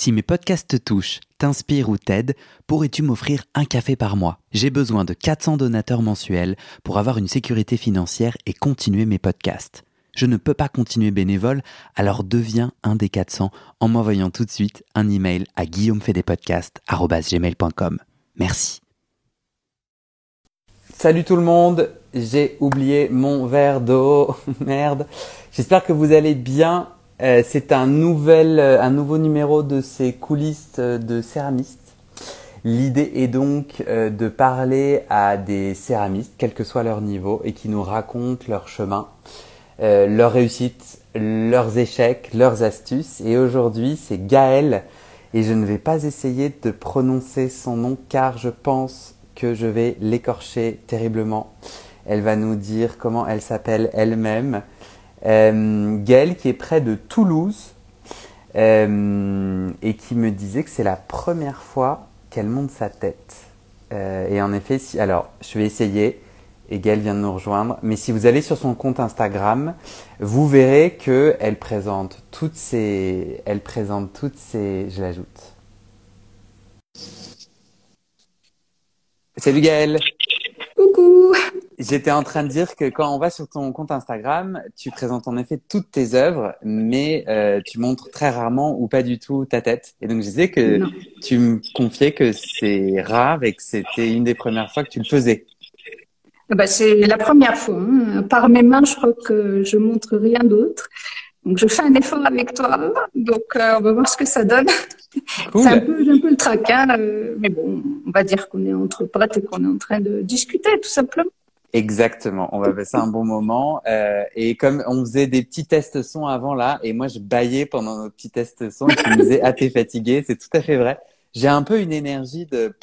Si mes podcasts te touchent, t'inspirent ou t'aident, pourrais-tu m'offrir un café par mois? J'ai besoin de 400 donateurs mensuels pour avoir une sécurité financière et continuer mes podcasts. Je ne peux pas continuer bénévole, alors deviens un des 400 en m'envoyant tout de suite un email à guillaumefedepodcast.com. Merci. Salut tout le monde, j'ai oublié mon verre d'eau. Merde. J'espère que vous allez bien euh, c'est un nouvel, euh, un nouveau numéro de ces coulisses euh, de céramistes. L'idée est donc de parler à des céramistes, quel que soit leur niveau, et qui nous racontent leur chemin, leurs réussites, leurs échecs, leurs astuces. Et aujourd'hui, c'est Gaëlle, et je ne vais pas essayer de prononcer son nom car je pense que je vais l'écorcher terriblement. Elle va nous dire comment elle s'appelle elle-même. Euh, Gaëlle qui est près de Toulouse euh, et qui me disait que c'est la première fois qu'elle monte sa tête. Euh, et en effet, si, alors je vais essayer. Et Gaëlle vient de nous rejoindre. Mais si vous allez sur son compte Instagram, vous verrez que elle présente toutes ces, elle présente toutes ces, je l'ajoute. Salut Gaëlle. Coucou. J'étais en train de dire que quand on va sur ton compte Instagram, tu présentes en effet toutes tes œuvres, mais euh, tu montres très rarement ou pas du tout ta tête. Et donc je disais que tu me confiais que c'est rare et que c'était une des premières fois que tu le faisais. Ah bah, c'est la première fois. Hein. Par mes mains, je crois que je montre rien d'autre. Donc je fais un effort avec toi. Donc euh, on va voir ce que ça donne. C'est un peu, un peu le traquin, euh, mais bon, on va dire qu'on est entre potes et qu'on est en train de discuter tout simplement. Exactement, on va passer un bon moment. Euh, et comme on faisait des petits tests son avant là, et moi je baillais pendant nos petits tests son, et tu me disais ah t'es fatigué, c'est tout à fait vrai. J'ai un peu une énergie de.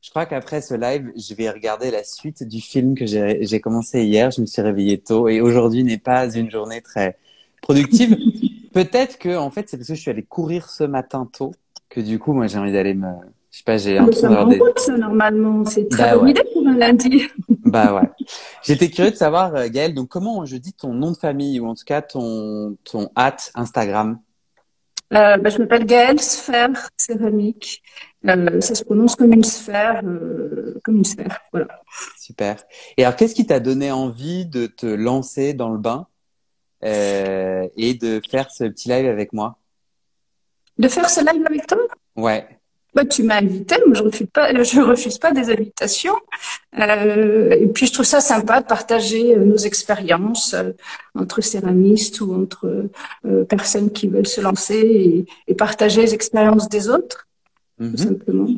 Je crois qu'après ce live, je vais regarder la suite du film que j'ai commencé hier. Je me suis réveillé tôt et aujourd'hui n'est pas une journée très productive. Peut-être que en fait c'est parce que je suis allé courir ce matin tôt que du coup moi j'ai envie d'aller me je sais pas, j'ai un peu ça normalement, c'est très bah bonne idée pour un lundi. bah ouais. J'étais curieux de savoir, euh, Gaëlle, donc comment je dis ton nom de famille ou en tout cas ton ton hâte Instagram? Euh, bah, je m'appelle Gaëlle Sphère Céramique. Euh, ça se prononce comme une sphère, euh, comme une sphère. Voilà. Super. Et alors, qu'est-ce qui t'a donné envie de te lancer dans le bain euh, et de faire ce petit live avec moi? De faire ce live avec toi? Ouais. Bah, tu m'as invité, moi je refuse pas, je refuse pas des invitations. Euh, et puis je trouve ça sympa de partager euh, nos expériences euh, entre céramistes ou entre euh, personnes qui veulent se lancer et, et partager les expériences des autres. Tout mhm. simplement.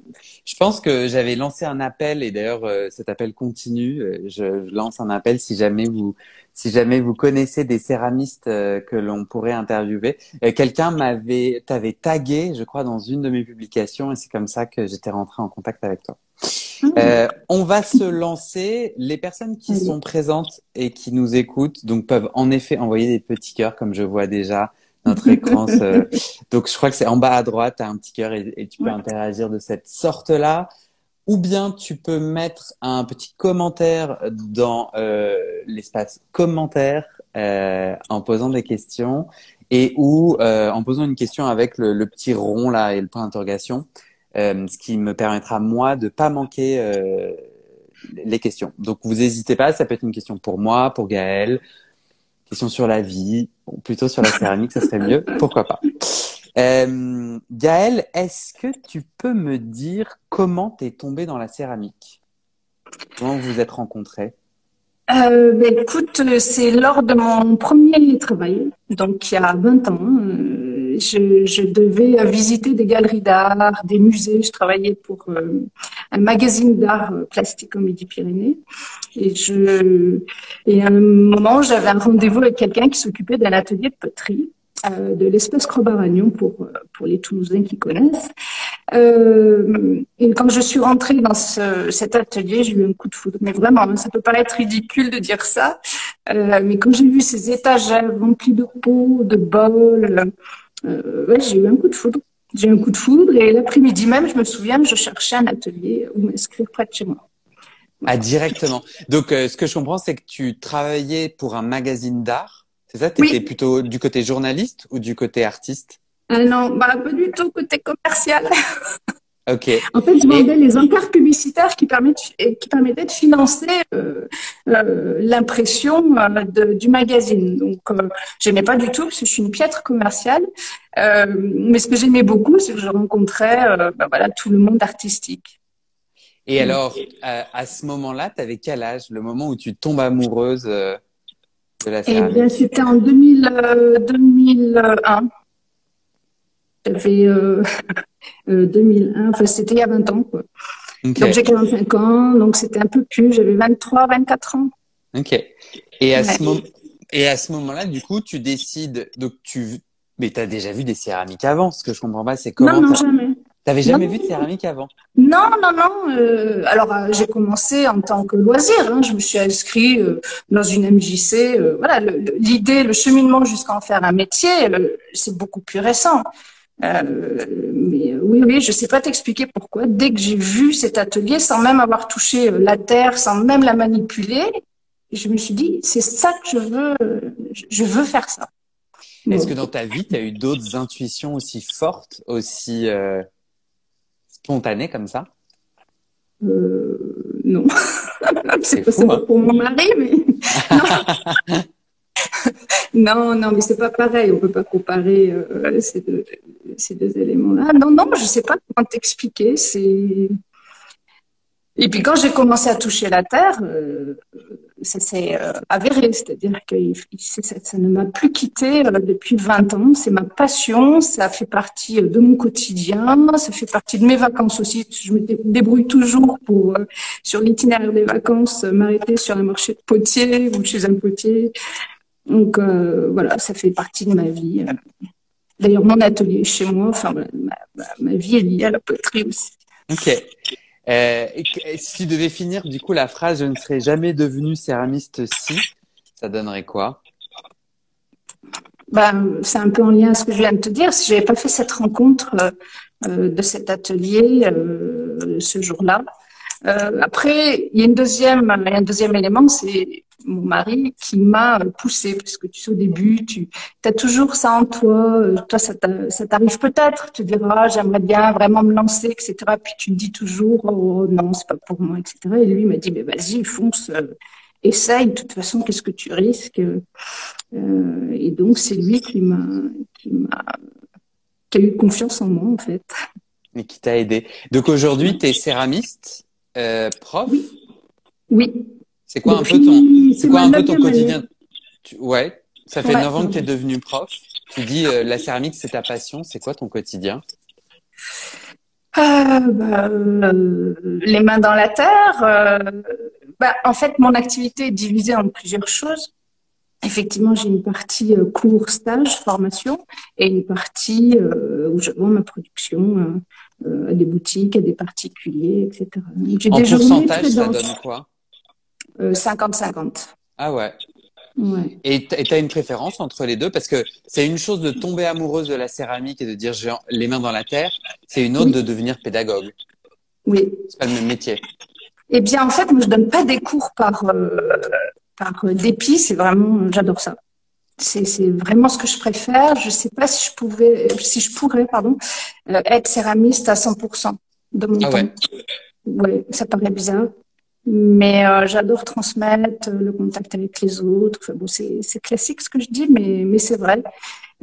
Je pense que j'avais lancé un appel et d'ailleurs cet appel continue. Je, je, lance un appel si jamais vous si jamais vous connaissez des céramistes euh, que l'on pourrait interviewer. Euh, quelqu'un m'avait, t'avait tagué, je crois, dans une de mes publications, et c'est comme ça que j'étais rentré en contact avec toi. Ah. Euh, on va se lancer. Les personnes qui sont présentes et qui nous écoutent, donc peuvent en effet envoyer des petits cœurs, comme je vois déjà notre écran. Donc je crois que c'est en bas à droite, tu as un petit cœur et, et tu peux interagir de cette sorte-là ou bien tu peux mettre un petit commentaire dans euh, l'espace commentaire euh, en posant des questions et ou euh, en posant une question avec le, le, petit rond là et le point d'interrogation, euh, ce qui me permettra moi de pas manquer euh, les questions. Donc vous n'hésitez pas, ça peut être une question pour moi, pour Gaël, question sur la vie, ou plutôt sur la céramique, ça serait mieux, pourquoi pas. Euh, Gaëlle, est-ce que tu peux me dire comment tu es tombée dans la céramique? Comment vous vous êtes rencontrés? Euh, ben, écoute, c'est lors de mon premier travail, donc il y a 20 ans. Euh, je, devais visiter des galeries d'art, des musées. Je travaillais pour euh, un magazine d'art plastique au Midi-Pyrénées. Et, à un moment, j'avais un rendez-vous avec quelqu'un qui s'occupait d'un atelier de poterie. Euh, de l'espèce Crobaragnon pour, euh, pour les Toulousains qui connaissent. Euh, et quand je suis rentrée dans ce, cet atelier, j'ai eu un coup de foudre. Mais vraiment, ça peut paraître ridicule de dire ça, euh, mais quand j'ai vu ces étagères remplies de pots, de bols, euh, ouais, j'ai eu un coup de foudre. J'ai eu un coup de foudre et l'après-midi même, je me souviens, je cherchais un atelier où m'inscrire près de chez moi. Ah, directement. Donc, ce que je comprends, c'est que tu travaillais pour un magazine d'art c'est ça? Tu étais plutôt du côté journaliste ou du côté artiste? Ah non, bah, pas du tout côté commercial. En fait, je vendais les encarts publicitaires qui, permettaient, qui permettaient de financer euh, euh, l'impression euh, du magazine. Donc, j'aimais pas du tout parce que je suis une piètre commerciale. Mais ce que j'aimais beaucoup, c'est que je rencontrais bah, voilà, tout le monde artistique. Et alors, à, ce moment-là, tu avais quel âge Le moment où tu tombes amoureuse de la céramique Eh bien, c'était en 2000, 2001. J'avais 2001, euh, enfin c'était il y a 20 ans. Quoi. Donc j'ai 45 ans, donc c'était un peu plus, j'avais 23, 24 ans. Ok. Et à ce moment et à ce moment-là, du coup, tu décides, donc tu, mais tu as déjà vu des céramiques avant. Ce que je comprends pas, c'est comment. Non, non, jamais. T'avais jamais vu de céramique avant? Non, non, non. Euh, alors euh, j'ai commencé en tant que loisir. Hein. Je me suis inscrit euh, dans une MJC. voilà, l'idée, le, cheminement jusqu'à en faire un métier, c'est beaucoup plus récent. Euh, mais oui, oui, je sais pas t'expliquer pourquoi. Dès que j'ai vu cet atelier, sans même avoir touché euh, la terre, sans même la manipuler, je me suis dit, c'est ça que je veux, je veux faire ça. Est-ce que dans ta vie, tu as eu d'autres intuitions aussi fortes, aussi euh, spontanées comme ça? Euh, Non. c'est pas hein. pour mon mari, mais non. non, non, mais c'est pas pareil. On peut pas comparer euh, ces, deux, éléments-là. Non, non, je sais pas comment t'expliquer. Et puis quand j'ai commencé à toucher la terre, euh, ça s'est euh, avéré, c'est-à-dire que ça, ne m'a plus quitté depuis 20 ans. C'est ma passion, ça fait partie de mon quotidien, ça fait partie de mes vacances aussi. Je me débrouille toujours pour, sur l'itinéraire des vacances, m'arrêter sur un marché de potier ou chez un potier. Donc euh, voilà, ça fait partie de ma vie. D'ailleurs, mon atelier chez moi, enfin, ma, vie est liée à la poterie aussi. Ok. Euh, si tu devais finir du coup la phrase, je ne serais jamais devenue céramiste si, ça donnerait quoi? Ben, c'est un peu en lien avec ce que je viens de te dire. Si j'avais pas fait cette rencontre euh, de cet atelier ce jour-là, après, il y a une deuxième, il y a un deuxième élément, c'est mon mari qui m'a poussé parce que tu sais au début tu as toujours ça en toi euh, toi ça t'arrive peut-être tu diras j'aimerais bien vraiment me lancer etc puis tu te dis toujours oh non c'est pas pour moi etc et lui m'a dit mais vas-y fonce euh, essaye de toute façon qu'est-ce que tu risques euh, et donc c'est lui qui m'a qui m'a qui a eu confiance en moi en fait. Et qui t'a aidé. Donc aujourd'hui tu es céramiste prof? Oui oui c'est quoi un peu ton, c'est quoi un peu ton quotidien? Ouais, ça fait 9 ans que tu es devenu prof. Tu dis euh, la céramique c'est ta passion. C'est quoi ton quotidien? Euh, bah, euh, Les mains dans la terre. Bah, en fait, mon activité est divisée en plusieurs choses. Effectivement, j'ai une partie cours, stage, formation, et une partie où je vends ma production à des boutiques, à des particuliers, etc. en pourcentage, ça donne quoi? 50-50. Euh, ah ouais. Ouais. Et tu as une préférence entre les deux? Parce que c'est une chose de tomber amoureuse de la céramique et de dire j'ai les mains dans la terre, c'est une autre de devenir pédagogue. Oui. C'est pas le même métier. Eh bien, en fait, moi, je donne pas des cours par, euh, par dépit, c'est vraiment, j'adore ça. C'est, vraiment ce que je préfère. Je sais pas si je pouvais, si je pourrais, pardon, euh, être céramiste à 100% de mon ah temps. Ouais. ouais, ça paraît bizarre. Mais euh, j'adore transmettre le contact avec les autres. bon, c'est, classique ce que je dis, mais, mais c'est vrai.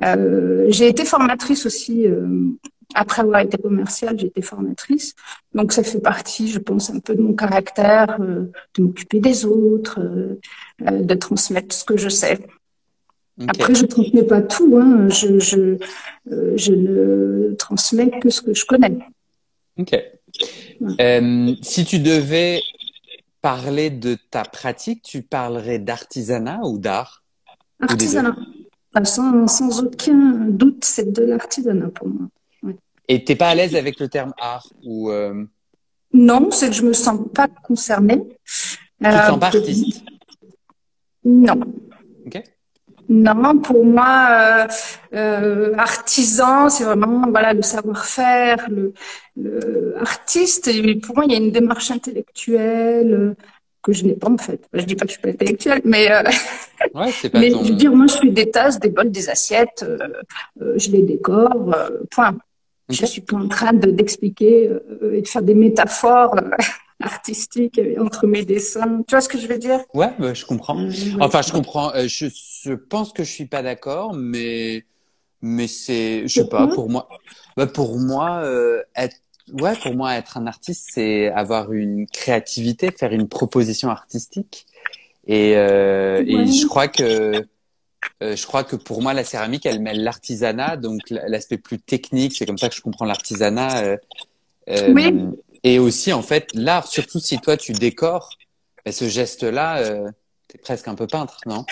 Euh, j'ai été formatrice aussi. Euh, après avoir été commerciale, j'ai été formatrice. Donc ça fait partie, je pense, un peu de mon caractère, euh, de m'occuper des autres, euh, de transmettre ce que je sais. Après, je transmets pas tout. Hein. Je, je, je ne transmets que ce que je connais. Ok. si tu devais parler de ta pratique, tu parlerais d'artisanat ou d'art? Artisanat. Sans, sans, aucun doute, c'est de l'artisanat pour moi. Ouais. Et t'es pas à l'aise avec le terme art ou euh... Non, c'est que je me sens pas concernée. Tu te sens pas euh, artiste? Non. Ok. Non, pour moi, euh, euh, artisan, c'est vraiment voilà le savoir-faire, le, le, artiste. Et pour moi, il y a une démarche intellectuelle, que je n'ai pas en fait. Je dis pas que je suis pas intellectuelle, mais euh, ouais, c'est pas mais ton... je veux dire, moi, je fais des tasses, des bols, des assiettes, euh, euh, je les décore, euh, point. Ok. Je suis pas en train de d'expliquer euh, et de faire des métaphores euh, artistiques euh, entre mes dessins. Tu vois ce que je veux dire? Ouais, bah, je comprends. Euh, Enfin, je comprends. euh, Je, je pense que je suis pas d'accord, mais mais c'est, je sais pas. Pour moi, bah, pour moi, euh, être ouais, pour moi, être un artiste, c'est avoir une créativité, faire une proposition artistique. Et euh, et je crois que euh, je crois que pour moi, la céramique, elle mêle l'artisanat, donc l'aspect plus technique. C'est comme ça que je comprends l'artisanat. euh, euh, Oui. Et aussi, en fait, l'art, surtout si toi tu décores, bah, ce geste-là, euh, t'es presque un peu peintre, non?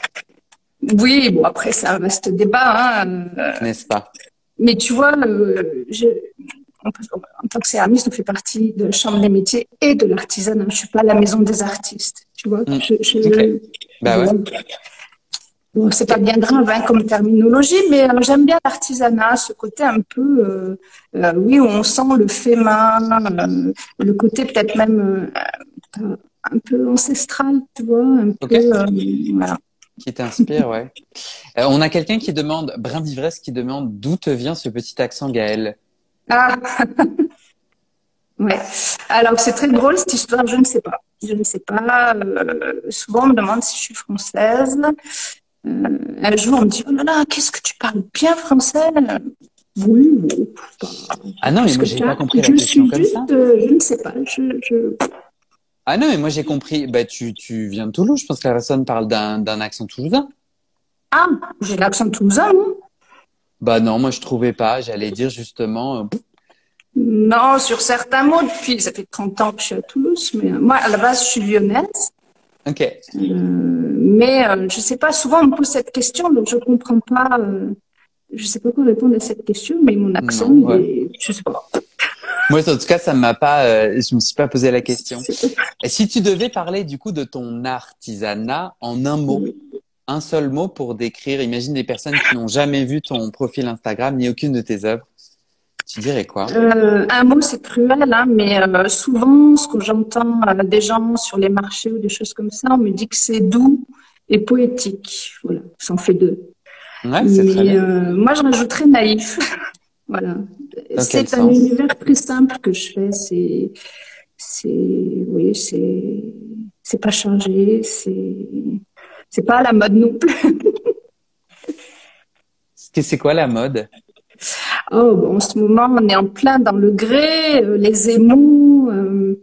Oui, bon après c'est un vaste débat, hein, euh, N'est-ce pas? mais tu vois, euh, je, en, tant que céramiste, on fait partie de la chambre des métiers et de l'artisanat. Je suis pas à la maison des artistes, tu vois. Mm. Je, je- Ok. Bah ouais. C'est pas bien grave hein, comme terminologie, mais euh, j'aime bien l'artisanat, ce côté un peu, euh, euh, oui, où on sent le fait main, le côté peut-être même un peu ancestral, tu vois, un peu, voilà. Qui t'inspire, ouais. On a quelqu'un qui demande, Brin d'ivresse, qui demande d'où te vient ce petit accent Gaël Ah, ouais. Alors c'est très drôle cette histoire, je ne sais pas, je ne sais pas. Euh, souvent on me demande si je suis française. Euh, un jour on me dit oh là là, qu'est-ce que tu parles bien français? Oui, pas- Ah non, mais moi que j'ai pas compris la je question suis comme juste, ça. euh, je ne sais pas. Je, je... Ah non, mais moi j'ai compris. Bah tu tu viens de Toulouse. Je pense que la personne parle d'un d'un accent toulousain. Ah, j'ai l'accent toulousain, non? Bah non, moi je trouvais pas. J'allais dire justement. euh, Non, sur certains mots, depuis, ça fait 30 ans que je suis à Toulouse, mais moi, à la base, je suis lyonnaise. Ok. Euh, mais euh, je sais pas, souvent on me pose cette question, donc je comprends pas, euh, je sais pas quoi répondre à cette question, mais mon accent, Non, il ouais. est- je sais pas. Moi en tout cas, ça m'a pas. euh, je me suis pas posé la question. Et si tu devais parler du coup de ton artisanat en un mot, un seul mot pour décrire, imagine des personnes qui n'ont jamais vu ton profil Instagram ni aucune de tes œuvres, tu dirais quoi? Euh, un mot, c'est cruel, hein, mais euh, souvent, ce que j'entends euh, des gens sur les marchés ou des choses comme ça, on me dit que c'est doux et poétique. Voilà, ça en fait deux. Ouais, c'est très bien. moi, je rajouterais naïf. voilà. C'est un univers très simple que je fais. C'est, c'est, oui, c'est, c'est pas chargé. C'est, c'est pas à la mode non plus. C'est quoi la mode? Oh, en ce moment, on est en plein dans le grès, euh, les émaux, euh,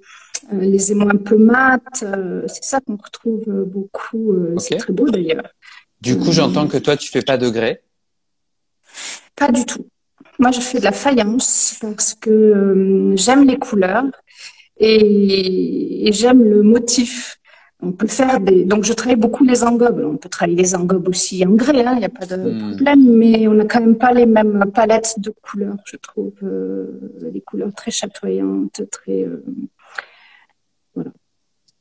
euh, les un peu mat. euh, c'est ça qu'on retrouve beaucoup. euh, C'est très beau d'ailleurs. Du coup, j'entends que toi, tu fais pas de grès. Pas du tout. Moi, je fais de la faïence parce que j'aime les couleurs et, et j'aime le motif. On peut faire des. Donc, je travaille beaucoup les engobes. On peut travailler les engobes aussi en grès, hein, il n'y a pas de Hmm. problème, mais on n'a quand même pas les mêmes palettes de couleurs, je trouve. euh, des couleurs très chatoyantes, très. euh,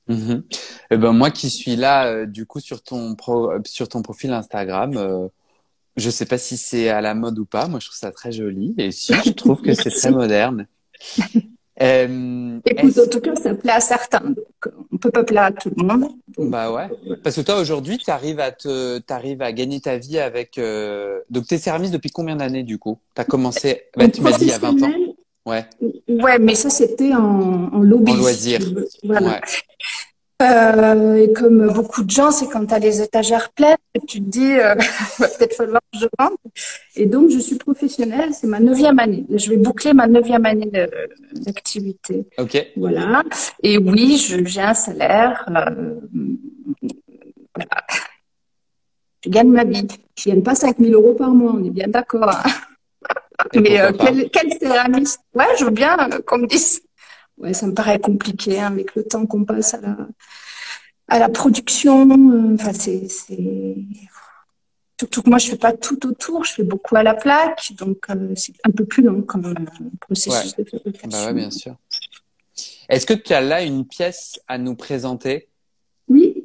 Mhm. Eh ben moi qui suis là, euh, du coup, sur ton pro, sur ton profil Instagram, euh, je sais pas si c'est à la mode ou pas. Moi, je trouve ça très joli. Et si, je trouve que c'est très moderne. Euh, Écoute, en tout cas, ça plaît à certains. Donc, on peut pas plaire à tout le monde. Donc, Bah ouais. Parce que toi, aujourd'hui, tu arrives à te, t'arrives à gagner ta vie avec. Euh... Donc, t'es service depuis combien d'années, du coup? T'as commencé. Bah, tu m'as dit il y a 20 ans. Ouais. Ouais, mais ça, c'était en, en lobby. En si loisir. tu. Voilà. Ouais. Euh, et comme beaucoup de gens, c'est quand tu as les étagères pleines tu te dis, euh, va peut-être falloir que je vende. Et donc, je suis professionnelle, c'est ma neuvième année. Je vais boucler ma neuvième année d'activité. Ok. Voilà. Et oui, j'ai un salaire. euh, voilà. Je gagne ma vie. Je gagne pas 5000 euros par mois, on est bien d'accord. hein. Mais euh, quel, quel céramiste Ouais, je veux bien euh, qu'on me dise. Ouais, ça me paraît compliqué hein, avec le temps qu'on passe à la, à la production. euh, Enfin, c'est, c'est... Surtout que moi, je fais pas tout autour, je fais beaucoup à la plaque, donc euh, c'est un peu plus long comme processus de fabrication. Bah ouais, bien sûr. Est-ce que tu as là une pièce à nous présenter? Oui.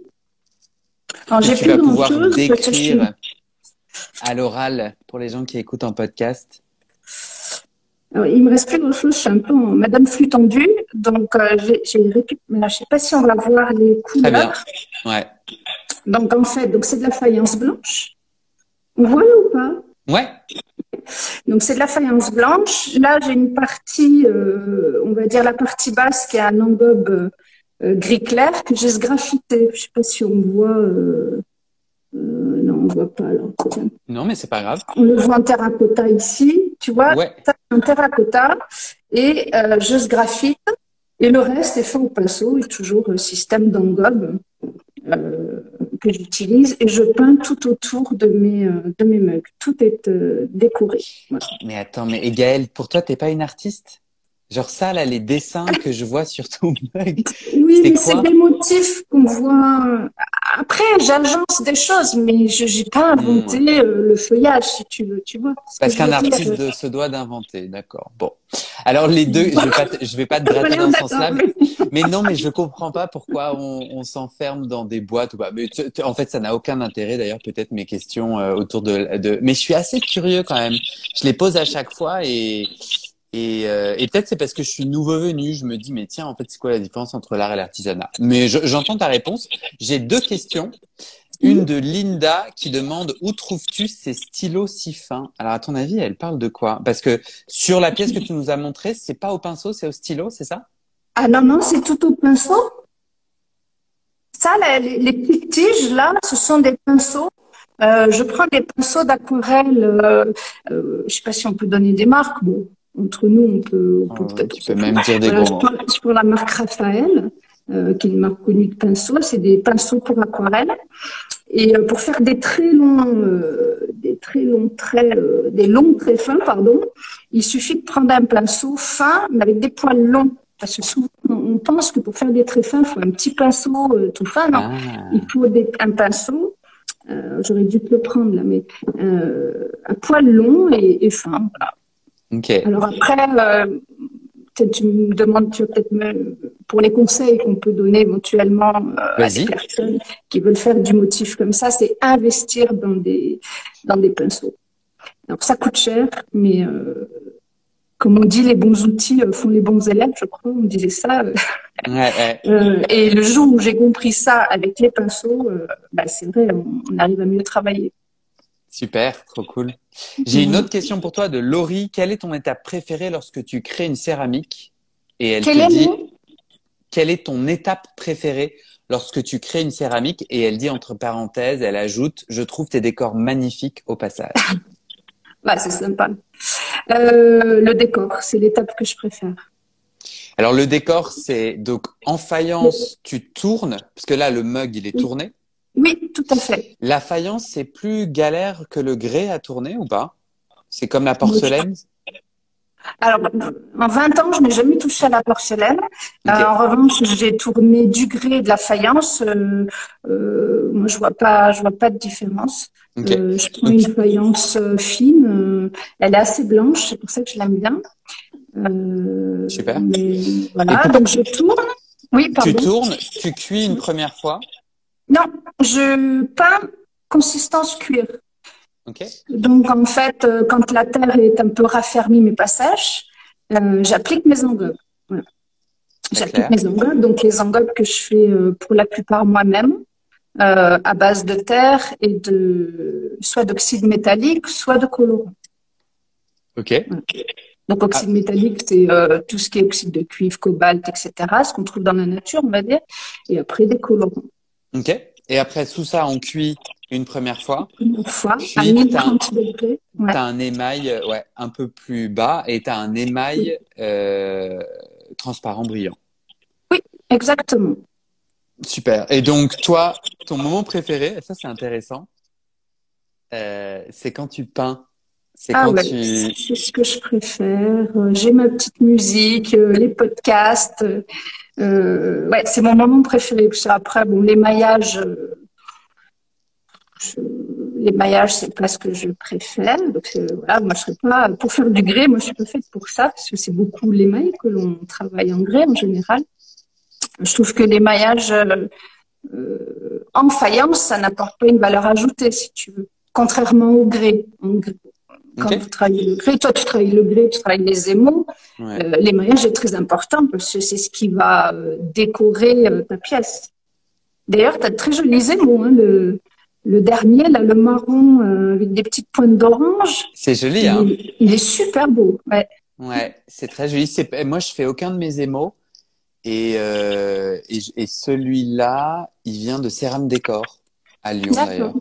Alors, j'ai tu plus vas pouvoir suis- décrire à l'oral pour les gens qui écoutent en podcast il me reste plus grand chose. Je suis un peu en Madame Flux tendue. Donc, euh, j'ai récupéré. Je sais pas si on va voir les couleurs. Très bien. Ouais. Donc, en fait, donc c'est de la faïence blanche. On voit ou pas? Ouais. Donc, c'est de la faïence blanche. Là, j'ai une partie, euh, on va dire la partie basse qui est un engobe euh, gris clair que j'ai sgraffité. Je sais pas si on voit. Euh, non, on voit pas alors. Non, mais c'est pas grave. On le voit en terracotta ici. Tu vois, ouais. en terracotta et je sgraffite. Et le reste est fait au pinceau et toujours le système d'engobe que j'utilise et je peins tout autour de mes, de mes mugs. Tout est décoré. Mais attends, mais Gaëlle, pour toi, t'es pas une artiste? Genre ça, là, les dessins que je vois sur ton. Oui, mais c'est des motifs qu'on voit. Après, j'agence des choses, mais je n'ai pas inventé hmm. euh, le feuillage, si tu veux, tu vois. Parce qu'un artiste se doit d'inventer, d'accord. Bon. Alors les deux, je vais je vais pas te gratter dans ce sens-là, mais... non, mais je comprends pas pourquoi on, on s'enferme dans des boîtes ou pas. Mais en fait, ça n'a aucun intérêt. D'ailleurs, peut-être mes questions euh, autour de, de, mais je suis assez curieux quand même. Je les pose à chaque fois et et, euh, et peut-être c'est parce que je suis nouveau venu, je me dis mais tiens en fait c'est quoi la différence entre l'art et l'artisanat? Mais j'entends ta réponse. J'ai deux questions. Une de Linda qui demande où trouves-tu ces stylos si fins? Alors à ton avis, elle parle de quoi? Parce que sur la pièce que tu nous as montrée, c'est pas au pinceau, c'est au stylo, c'est ça? Ah non non, c'est tout au pinceau. Ça, les, les, petites tiges là, ce sont des pinceaux. Euh, je prends des pinceaux d'aquarelle. Euh, euh, je sais pas si on peut donner des marques. Entre nous, on peut, on peut ah, peut-être. Tu peux même dire des voilà, gros je pour la marque Raphaël, euh, qui est une marque connue de pinceaux. C'est des pinceaux pour aquarelle. Et euh, pour faire des très longs, euh, des très longs traits, euh, des longs traits fins, pardon, il suffit de prendre un pinceau fin, mais avec des poils longs. Parce que souvent, on pense que pour faire des traits fins, il faut un petit pinceau euh, tout fin. Non, ah. il faut des, un pinceau. J'aurais dû te le prendre là, mais un poil long et, et fin. Voilà. Alors après, euh, tu me demandes tu peut-être pour les conseils qu'on peut donner éventuellement euh, à des personnes qui veulent faire du motif comme ça, c'est investir dans des dans des pinceaux. Alors ça coûte cher, mais euh, comme on dit, les bons outils font les bons élèves, je crois, on disait ça. et le jour où j'ai compris ça avec les pinceaux, bah, c'est vrai, on arrive à mieux travailler. Super, trop cool. J'ai une autre question pour toi de Laurie. Quelle est ton étape préférée lorsque tu crées une céramique Et elle te dit quelle est ton étape préférée lorsque tu crées une céramique Et elle dit entre parenthèses, elle ajoute Je trouve tes décors magnifiques au passage. bah, c'est sympa. Euh, le décor, c'est l'étape que je préfère. Alors le décor, c'est donc en faïence, tu tournes, parce que là le mug il est tourné. Oui, tout à fait. La faïence, c'est plus galère que le grès à tourner ou pas? C'est comme la porcelaine? Alors, en 20 ans, je n'ai jamais touché à la porcelaine. Euh, en revanche, j'ai tourné du grès et de la faïence. Euh, euh, moi, je vois pas, je vois pas de différence. je prends une faïence fine. elle est assez blanche, c'est pour ça que je l'aime bien. Super. voilà, donc je tourne. Oui, pardon. Tu tournes, tu cuis une première fois. Non, je peins consistance cuir. Donc en fait, euh, quand la terre est un peu raffermie mais pas sèche, euh, j'applique mes engobes. J'applique mes engobes, donc les engobes que je fais euh, pour la plupart moi-même, à base de terre et de soit d'oxyde métallique, soit de colorant. Ok. Donc oxyde métallique, c'est tout ce qui est oxyde de cuivre, cobalt, etc., ce qu'on trouve dans la nature, on va dire, et après des colorants. Ok. Et après, sous ça, on cuit une première fois. Une fois, à 1030 degrés. Tu as un émail euh, ouais, un peu plus bas et tu as un émail euh, transparent brillant. Oui, exactement. Super. Et donc, toi, ton moment préféré, ça c'est intéressant, euh, c'est quand tu peins. C'est ah quand tu... C'est ce que je préfère. J'ai ma petite musique, les podcasts. Euh, ouais, c'est mon moment préféré. Parce après, bon, les maillages, euh, les maillages, c'est pas ce que je préfère. Donc euh, voilà, moi je serais pas pour faire du grès. Moi, je suis pas faite pour ça parce que c'est beaucoup l'émail que l'on travaille en grès en général. Je trouve que les maillages euh, en faïence, ça n'apporte pas une valeur ajoutée, si tu veux. Contrairement au grès. Quand vous travaillez le grès, toi tu travailles le grès, tu travailles les émaux, euh, l'émaillage est très important parce que c'est ce qui va euh, décorer euh, ta pièce. D'ailleurs, tu as de très jolis émaux. Hein, le, le dernier, là, le marron avec des petites pointes d'orange. C'est joli, hein il, est super beau. Ouais, ouais c'est très joli. Moi, je fais aucun de mes émaux. Et, et, et celui-là, il vient de Céram Décor à Lyon d'ailleurs.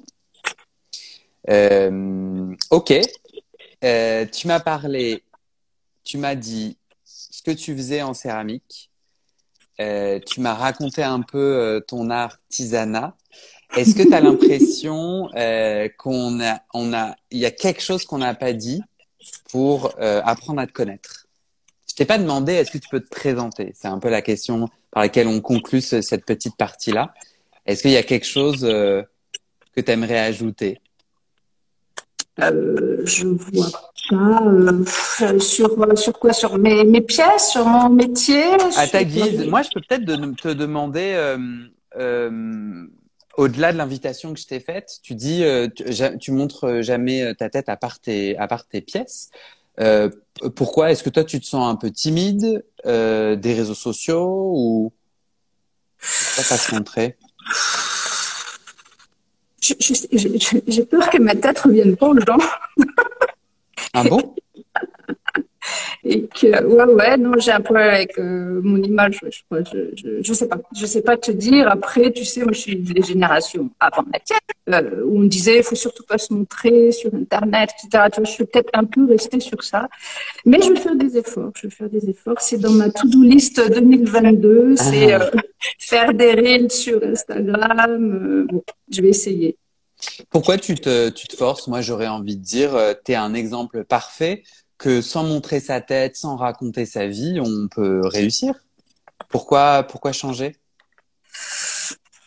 Euh, ok. Euh, tu m'as parlé, tu m'as dit ce que tu faisais en céramique. Euh, tu m'as raconté un peu euh, ton artisanat. Est-ce que tu as l'impression euh, qu'on a, on a, il y a quelque chose qu'on n'a pas dit pour apprendre à te connaître? Je t'ai pas demandé, est-ce que tu peux te présenter? C'est un peu la question par laquelle on conclut cette petite partie-là. Est-ce qu'il y a quelque chose que tu aimerais ajouter? Euh, je vois pas euh, sur sur quoi sur mes, mes pièces sur mon métier à ta guise. moi je peux peut-être te demander euh, euh, au-delà de l'invitation que je t'ai faite tu dis euh, tu, tu, montres jamais ta tête à part tes à part tes pièces. Pourquoi est-ce que toi tu te sens un peu timide des réseaux sociaux ou pas se montrer? J'ai peur que ma tête revienne pas aux gens. Ah bon? Et que, ouais, ouais, non, j'ai un problème avec euh, mon image, je, je, je, sais pas. Je sais pas te dire. Après, tu sais, moi, je suis des générations avant la tienne, euh, où on disait, il faut surtout pas se montrer sur Internet, etc. Tu vois, je suis peut-être un peu restée sur ça. Mais je vais faire des efforts. Je vais faire des efforts. C'est dans ma to-do list 2022. C'est ah. euh, faire des reels sur Instagram. bon, je vais essayer. Pourquoi tu te, tu te forces? Moi, j'aurais envie de dire, tu es un exemple parfait que sans montrer sa tête, sans raconter sa vie, on peut réussir. Pourquoi, pourquoi changer?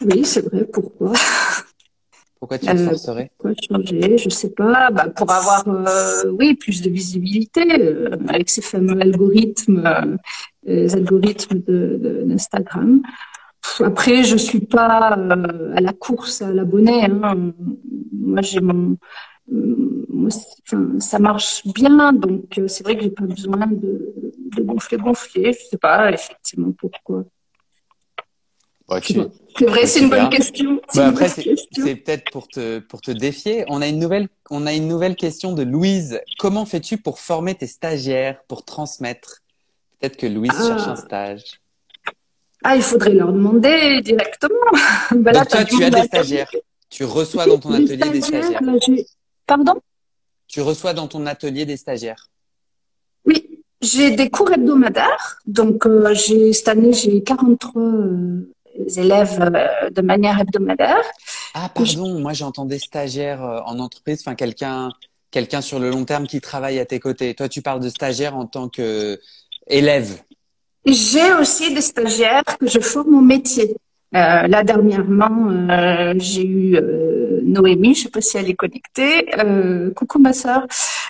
Oui, c'est vrai. Pourquoi? Pourquoi tu euh, forcerais? Pourquoi changer Je sais pas. Bah, pour avoir, euh, oui, plus de visibilité euh, avec ces fameux algorithmes, les algorithmes d'Instagram. Après, je suis pas à la course à l'abonné. Hein. Moi, j'ai mon ça marche bien, donc euh, c'est vrai que j'ai pas besoin de, gonfler, gonfler. Je sais pas effectivement pourquoi. C'est vrai, c'est une bonne question. Bah, après, c'est peut-être pour te, pour te défier. On a, une nouvelle, on a une nouvelle question de Louise. Comment fais-tu pour former tes stagiaires, pour transmettre? Peut-être que Louise ah. cherche un stage. Ah, il faudrait leur demander directement. bah, là, toi, tu as des stagiaires. Tu reçois dans ton atelier des stagiaires. Pardon? Tu reçois dans ton atelier des stagiaires Oui, j'ai des cours hebdomadaires. Donc, euh, j'ai cette année, j'ai 43 euh, élèves euh, de manière hebdomadaire. Ah, pardon, moi j'entendais stagiaire en entreprise, enfin quelqu'un quelqu'un sur le long terme qui travaille à tes côtés. Toi, tu parles de stagiaire en tant que élève. J'ai aussi des stagiaires que je forme au métier. Euh, là dernièrement, euh, j'ai eu euh, Noémie, je sais pas si elle est connectée. Euh, coucou ma sœur.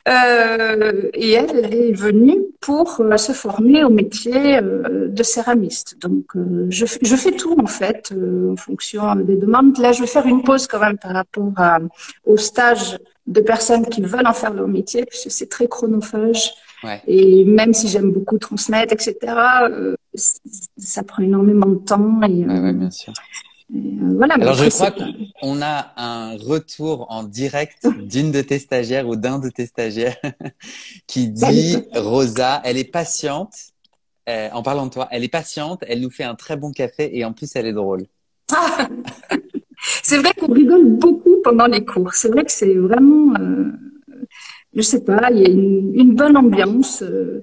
Euh, et elle, est venue pour se former au métier de céramiste. Donc je, je, fais tout en fait en fonction des demandes. Là, je vais faire une pause quand même par rapport à, au stage de personnes qui veulent en faire leur métier, puisque c'est très chronophage. Et même si j'aime beaucoup transmettre, etc., euh, ça prend énormément de temps. Et, euh, bien sûr. Euh, voilà, Alors je crois qu'on a un retour en direct d'une de tes stagiaires ou d'un de tes stagiaires qui dit Rosa, elle est patiente. en parlant de toi, elle est patiente, elle nous fait un très bon café et en plus elle est drôle. c'est vrai qu'on rigole beaucoup pendant les cours. C'est vrai que c'est vraiment je sais pas, il y a une, bonne ambiance. Euh,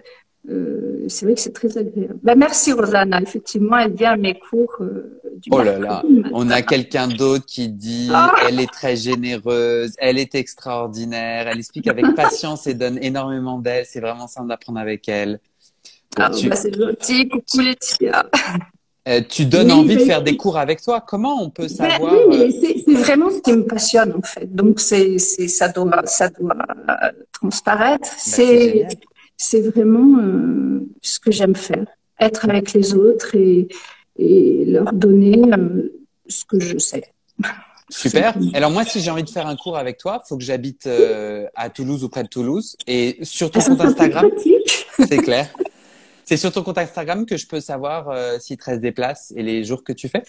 euh, c'est vrai que c'est très agréable. Bah, merci Rosanna, effectivement, elle vient à mes cours. Euh, du oh là là, on a quelqu'un d'autre qui dit ah elle est très généreuse, elle est extraordinaire, elle explique avec patience et donne énormément d'aide. C'est vraiment simple d'apprendre avec elle. Ah, bah, c'est gentil, coucou Laetitia. Euh, tu donnes envie de faire des cours avec toi. Comment on peut ben savoir Oui, euh, c'est vraiment ce qui me passionne en fait. Donc c'est ça doit ça doit transparaître. Ben, c'est c'est vraiment euh, ce que j'aime faire, être avec les autres et et leur donner ce que je sais. Super. Alors moi, si j'ai envie de faire un cours avec toi, faut que j'habite euh, à Toulouse ou près de Toulouse. Et sur ton compte Instagram, c'est clair. C'est sur ton compte Instagram que je peux savoir euh, si te reste des places et les jours que tu fais?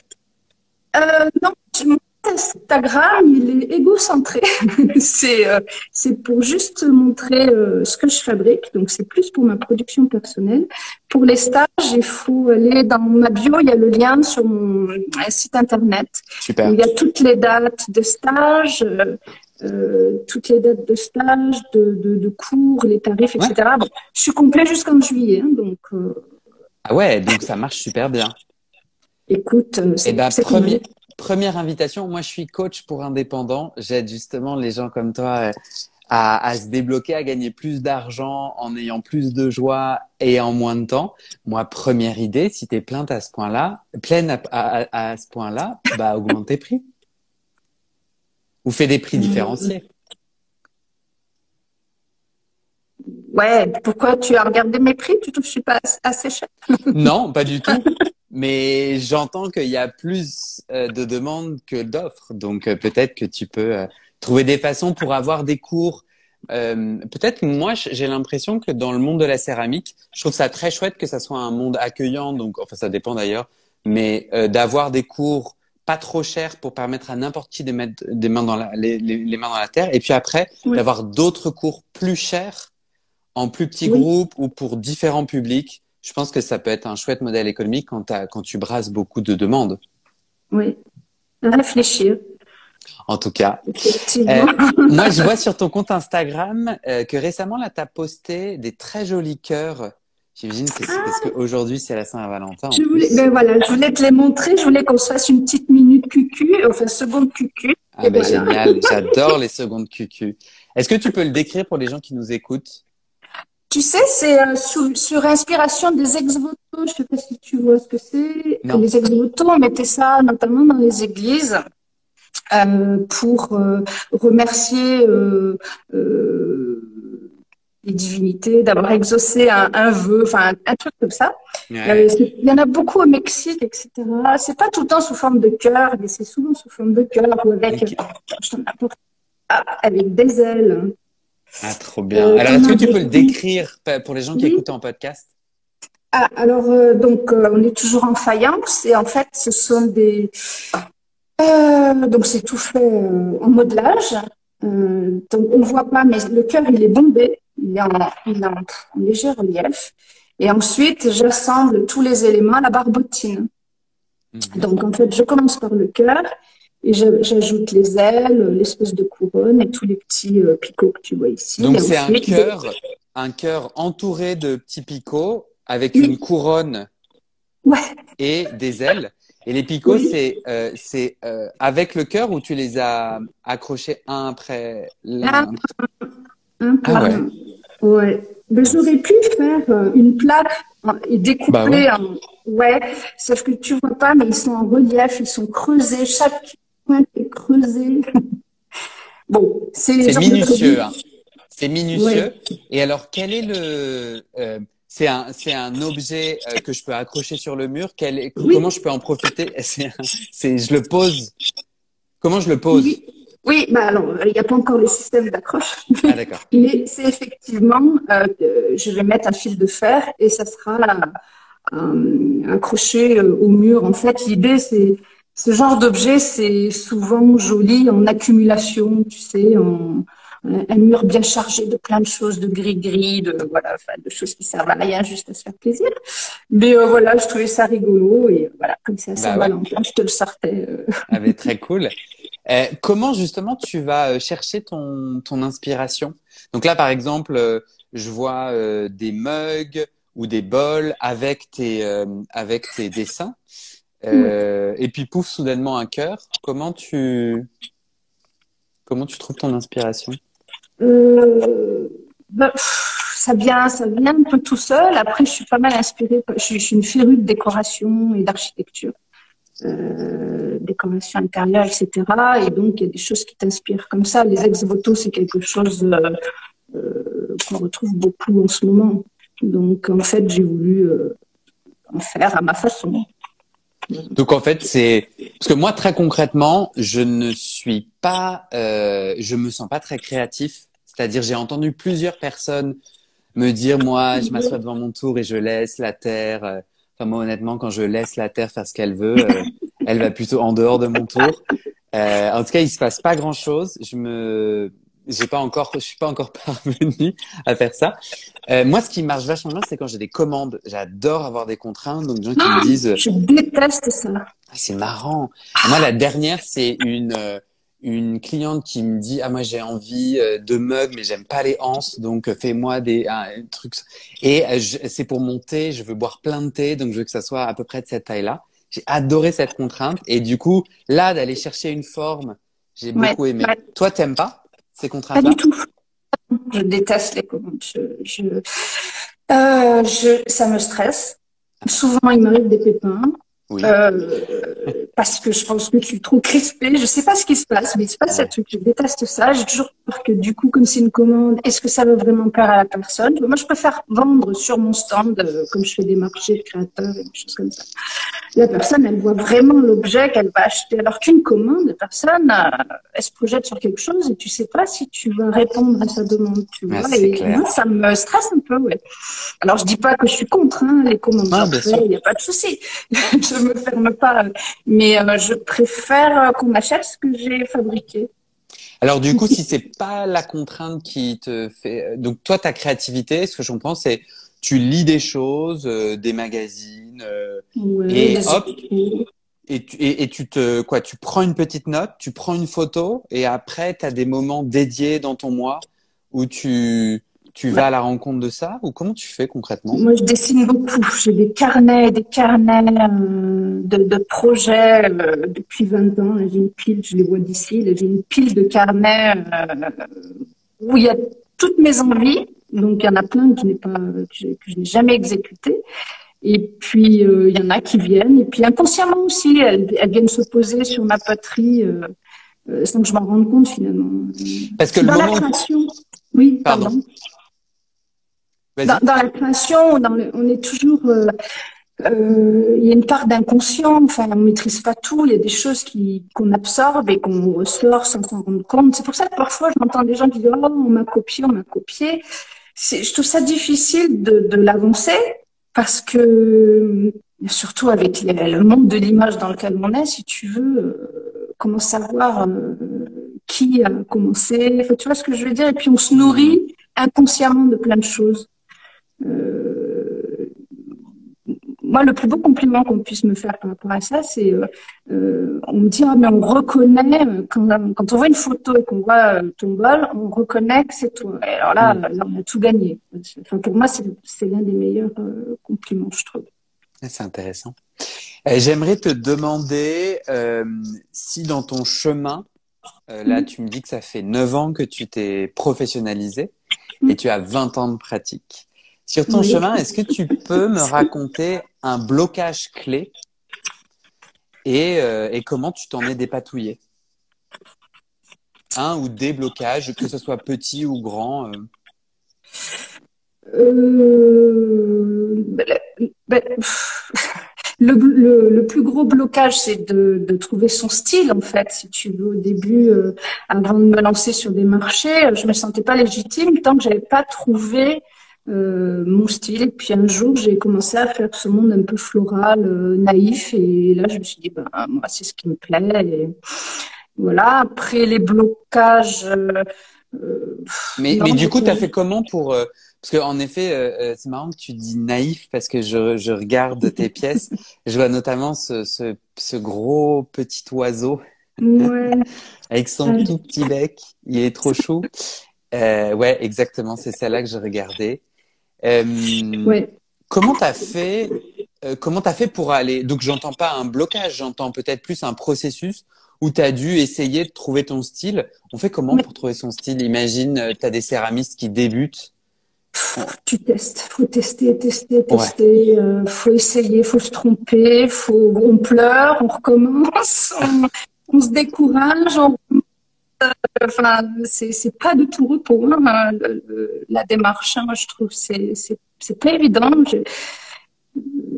Euh, Non, mon Instagram, il est égocentré. c'est euh, pour juste montrer euh, ce que je fabrique. Donc, c'est plus pour ma production personnelle. Pour les stages, il faut aller dans ma bio. Il y a le lien sur mon site internet. Super. Il y a toutes les dates de stage. Euh, toutes les dates de stage, de, de, de cours, les tarifs, etc. Bon, je suis complet jusqu'en juillet, hein, donc. Euh... Ah ouais, donc ça marche super bien. Écoute, euh, c'est eh ben, premier, première invitation. Moi, je suis coach pour indépendants. J'aide justement les gens comme toi à, à, se débloquer, à gagner plus d'argent en ayant plus de joie et en moins de temps. Moi, première idée, si tu es pleine à ce point-là, pleine à, à, à ce point-là, bah augmente tes prix. Ou fait des prix différenciés Ouais, pourquoi tu as regardé mes prix? Tu trouves que je suis pas assez cher? Non, pas du tout. Mais j'entends qu'il y a plus euh, de demandes que d'offres. Donc euh, peut-être que tu peux euh, trouver des façons pour avoir des cours. peut-être moi j'ai l'impression que dans le monde de la céramique, je trouve ça très chouette que ça soit un monde accueillant. Donc enfin ça dépend d'ailleurs, mais d'avoir des cours pas trop cher pour permettre à n'importe qui de mettre des mains dans la, les, les, mains dans la terre. Et puis après, d'avoir d'autres cours plus chers en plus petits groupes ou pour différents publics. Je pense que ça peut être un chouette modèle économique quand, quand tu brasses beaucoup de demandes. Oui, réfléchir. En tout cas, euh, moi je vois sur ton compte Instagram euh, que récemment là tu as posté des très jolis cœurs J'imagine que c'est parce qu'aujourd'hui c'est la Saint-Valentin. Je voulais, ben voilà, je voulais te les montrer. Je voulais qu'on se fasse une petite minute cucu, enfin seconde cucu. Ah ben génial, j'adore les secondes cucu. Est-ce que tu peux le décrire pour les gens qui nous écoutent? Tu sais, c'est euh, sur, inspiration des ex-voto. Je sais pas si tu vois ce que c'est. Les ex-voto, on mettait ça notamment dans les églises. Euh, pour euh, remercier euh, euh les divinités, d'avoir exaucé un, un, vœu, enfin un, truc comme ça. Euh, il y en a beaucoup au Mexique, etc. C'est pas tout le temps sous forme de cœur, mais c'est souvent sous forme de cœur avec, ah, avec des ailes. Ah, trop bien. Euh, alors, est-ce que tu peux le décrire pour les gens qui écoutent en podcast? Ah, alors, euh, donc, on est toujours en faïence et en fait, ce sont des. donc, c'est tout fait en modelage. donc, on ne voit pas, mais le cœur, il est bombé il est en, léger relief. Et ensuite, j'assemble tous les éléments à la barbotine. Mhm. Donc, en fait, je commence par le cœur et j'ajoute les ailes, l'espèce de couronne et tous les petits euh, picots que tu vois ici. Donc, c'est un cœur, un cœur entouré de petits picots avec une couronne et des ailes. Et les picots, c'est euh, c'est euh, avec le cœur ou tu les as accrochés un après l'un? Ah ouais. Ouais. Mais j'aurais pu faire euh, une plaque et découper. Bah ouais. Sauf que tu vois pas, mais ils sont en relief, ils sont creusés. Chaque pointe est creusée. bon, c'est minutieux. Hein. C'est minutieux. Et alors, quel est le euh, c'est un, c'est un objet euh, que je peux accrocher sur le mur? Quel, Comment je peux en profiter? Je le pose. Comment je le pose? Oui, bah alors, il n'y a pas encore le système d'accroche. Ah, d'accord. Mais c'est effectivement, euh, je vais mettre un fil de fer et ça sera euh, accroché euh, au mur. En fait, l'idée, c'est ce genre d'objet, c'est souvent joli en accumulation, tu sais, en, un mur bien chargé de plein de choses, de gris-gris, de voilà, enfin, de choses qui servent à rien, juste à se faire plaisir. Mais euh, voilà, je trouvais ça rigolo et voilà, comme c'est assez bah je te le sortais. Ah mais très cool. Euh, comment justement tu vas euh, chercher ton, ton inspiration? Donc là, par exemple, euh, je vois des mugs ou des bols avec tes avec tes dessins. Et puis pouf, soudainement un cœur. Comment tu comment tu trouves ton inspiration? Bah, ça vient, ça vient un peu tout seul. Après, je suis pas mal inspirée. Je, je suis une férue de décoration et d'architecture euh, décoration intérieure, etc. Et donc, il y a des choses qui t'inspirent comme ça. Les ex-voto, c'est quelque chose euh, euh, qu'on retrouve beaucoup en ce moment. Donc, en fait, j'ai voulu en faire à ma façon. Donc en fait, c'est parce que moi très concrètement, je ne suis pas, je me sens pas très créatif. C'est-à-dire, j'ai entendu plusieurs personnes me dire, moi, je m'assois devant mon tour et je laisse la terre. Enfin moi, honnêtement, quand je laisse la terre faire ce qu'elle veut, euh, elle va plutôt en dehors de mon tour. Euh, en tout cas, il se passe pas grand-chose. Je me j'ai pas encore, je suis pas encore parvenu à faire ça. Euh, moi, ce qui marche vachement bien, c'est quand j'ai des commandes. J'adore avoir des contraintes, donc des gens qui me ah, disent. Je déteste ça. Ah, c'est marrant. Moi, la dernière, c'est une euh, une cliente qui me dit ah moi j'ai envie euh, de mugs mais j'aime pas les anses donc fais-moi des trucs et c'est pour mon thé je veux boire plein de thé donc je veux que ça soit à peu près de cette taille là j'ai adoré cette contrainte et du coup là d'aller chercher une forme j'ai beaucoup aimé toi t'aimes pas ces contraintes Pas du tout. Je déteste les commandes. Je, euh, je, ça me stresse. Souvent, il m'arrive des pépins. Euh, parce que je pense que je suis trop crispée. Je sais pas ce qui se passe, mais il se passe un truc. Je déteste ça. J'ai toujours peur que du coup, comme c'est une commande, est-ce que ça va vraiment plaire à la personne? Moi, je préfère vendre sur mon stand, euh, comme je fais des marchés créateurs et des choses comme ça. La personne, elle voit vraiment l'objet qu'elle va acheter. Alors qu'une commande, la personne, euh, elle se projette sur quelque chose et tu sais pas si tu vas répondre à sa demande. Tu vois et moi, ça me stresse un peu. Ouais. Alors, je dis pas que je suis contre hein, les commandes. Ah, il n'y a pas de souci. je me ferme pas. Mais euh, je préfère euh, qu'on achète ce que j'ai fabriqué. Alors du coup, si c'est pas la contrainte qui te fait, donc toi ta créativité, ce que je comprends, c'est tu lis des choses, des magazines, et hop, et tu, et, tu te quoi, tu prends une petite note, tu prends une photo, et après tu as des moments dédiés dans ton mois où tu tu vas à la rencontre de ça ou comment tu fais concrètement? Moi, je dessine beaucoup. J'ai des carnets, des carnets euh, de, projets euh, depuis 20 ans. J'ai une pile, je les vois d'ici. J'ai une pile de carnets euh, où il y a toutes mes envies. Donc, il y en a plein que je n'ai pas, que je, n'ai jamais exécutées. Et puis, il y en a qui viennent. Et puis, inconsciemment aussi, elles, viennent se poser sur ma poterie sans que je m'en rende compte finalement. Parce que dans la création. Oui, pardon. Dans, la création, on est toujours, euh, euh, il y a une part d'inconscient. Enfin, on maîtrise pas tout. Il y a des choses qui qu'on absorbe et qu'on sort sans s'en rendre compte. C'est pour ça que parfois, j'entends des gens qui disent "Oh, on m'a copié, on m'a copié." Je trouve ça difficile de, de l'avancer parce que surtout avec le monde de l'image dans lequel on est, si tu veux, euh, comment savoir euh, qui a commencé. Tu vois ce que je veux dire? Et puis on se nourrit inconsciemment de plein de choses. Euh, moi, le plus beau compliment qu'on puisse me faire par rapport à ça, c'est euh, euh, on me dit ah, mais on reconnaît quand, quand on voit une photo et qu'on voit ton bol, on reconnaît que c'est toi. alors là, mm. on a tout gagné. Enfin, pour moi, c'est l'un des meilleurs compliments, je trouve. C'est intéressant. J'aimerais te demander si dans ton chemin, là, mm. tu me dis que ça fait 9 ans que tu t'es professionnalisé et mm. tu as 20 ans de pratique. Sur ton chemin, est-ce que tu peux me raconter un blocage clé et, euh, et comment tu t'en es dépatouillé? Un ou des blocages, que ce soit petit ou grand euh... Euh, ben, le, le, plus gros blocage, c'est de, de, trouver son style, en fait. Si tu veux, au début, euh, avant de me lancer sur des marchés, je me sentais pas légitime tant que j'avais pas trouvé euh, mon style. Et puis un jour, j'ai commencé à faire ce monde un peu floral, euh, naïf. Et là, je me suis dit, ben, moi, c'est ce qui me plaît. Et voilà. Après les blocages. Euh, mais, mais du coup, tu as fait comment pour. parce qu'en effet, c'est marrant que tu dis naïf parce que je, je regarde tes pièces. Je vois notamment ce, ce, ce gros petit oiseau. Ouais. avec son tout petit bec. Il est trop. Euh, ouais, exactement. C'est celle-là que je regardais. Euh, comment t'as fait euh, Comment t'as fait pour aller Donc j'entends pas un blocage, j'entends peut-être plus un processus où tu as dû essayer de trouver ton style. On fait comment pour trouver son style? Imagine, euh, tu as des céramistes qui débutent. Tu testes, faut tester, tester, tester, euh, faut essayer, faut se tromper, faut on pleure, on recommence, on, on se décourage, on enfin, c'est pas du tout repos, hein, la démarche, hein, je trouve. C'est pas évident.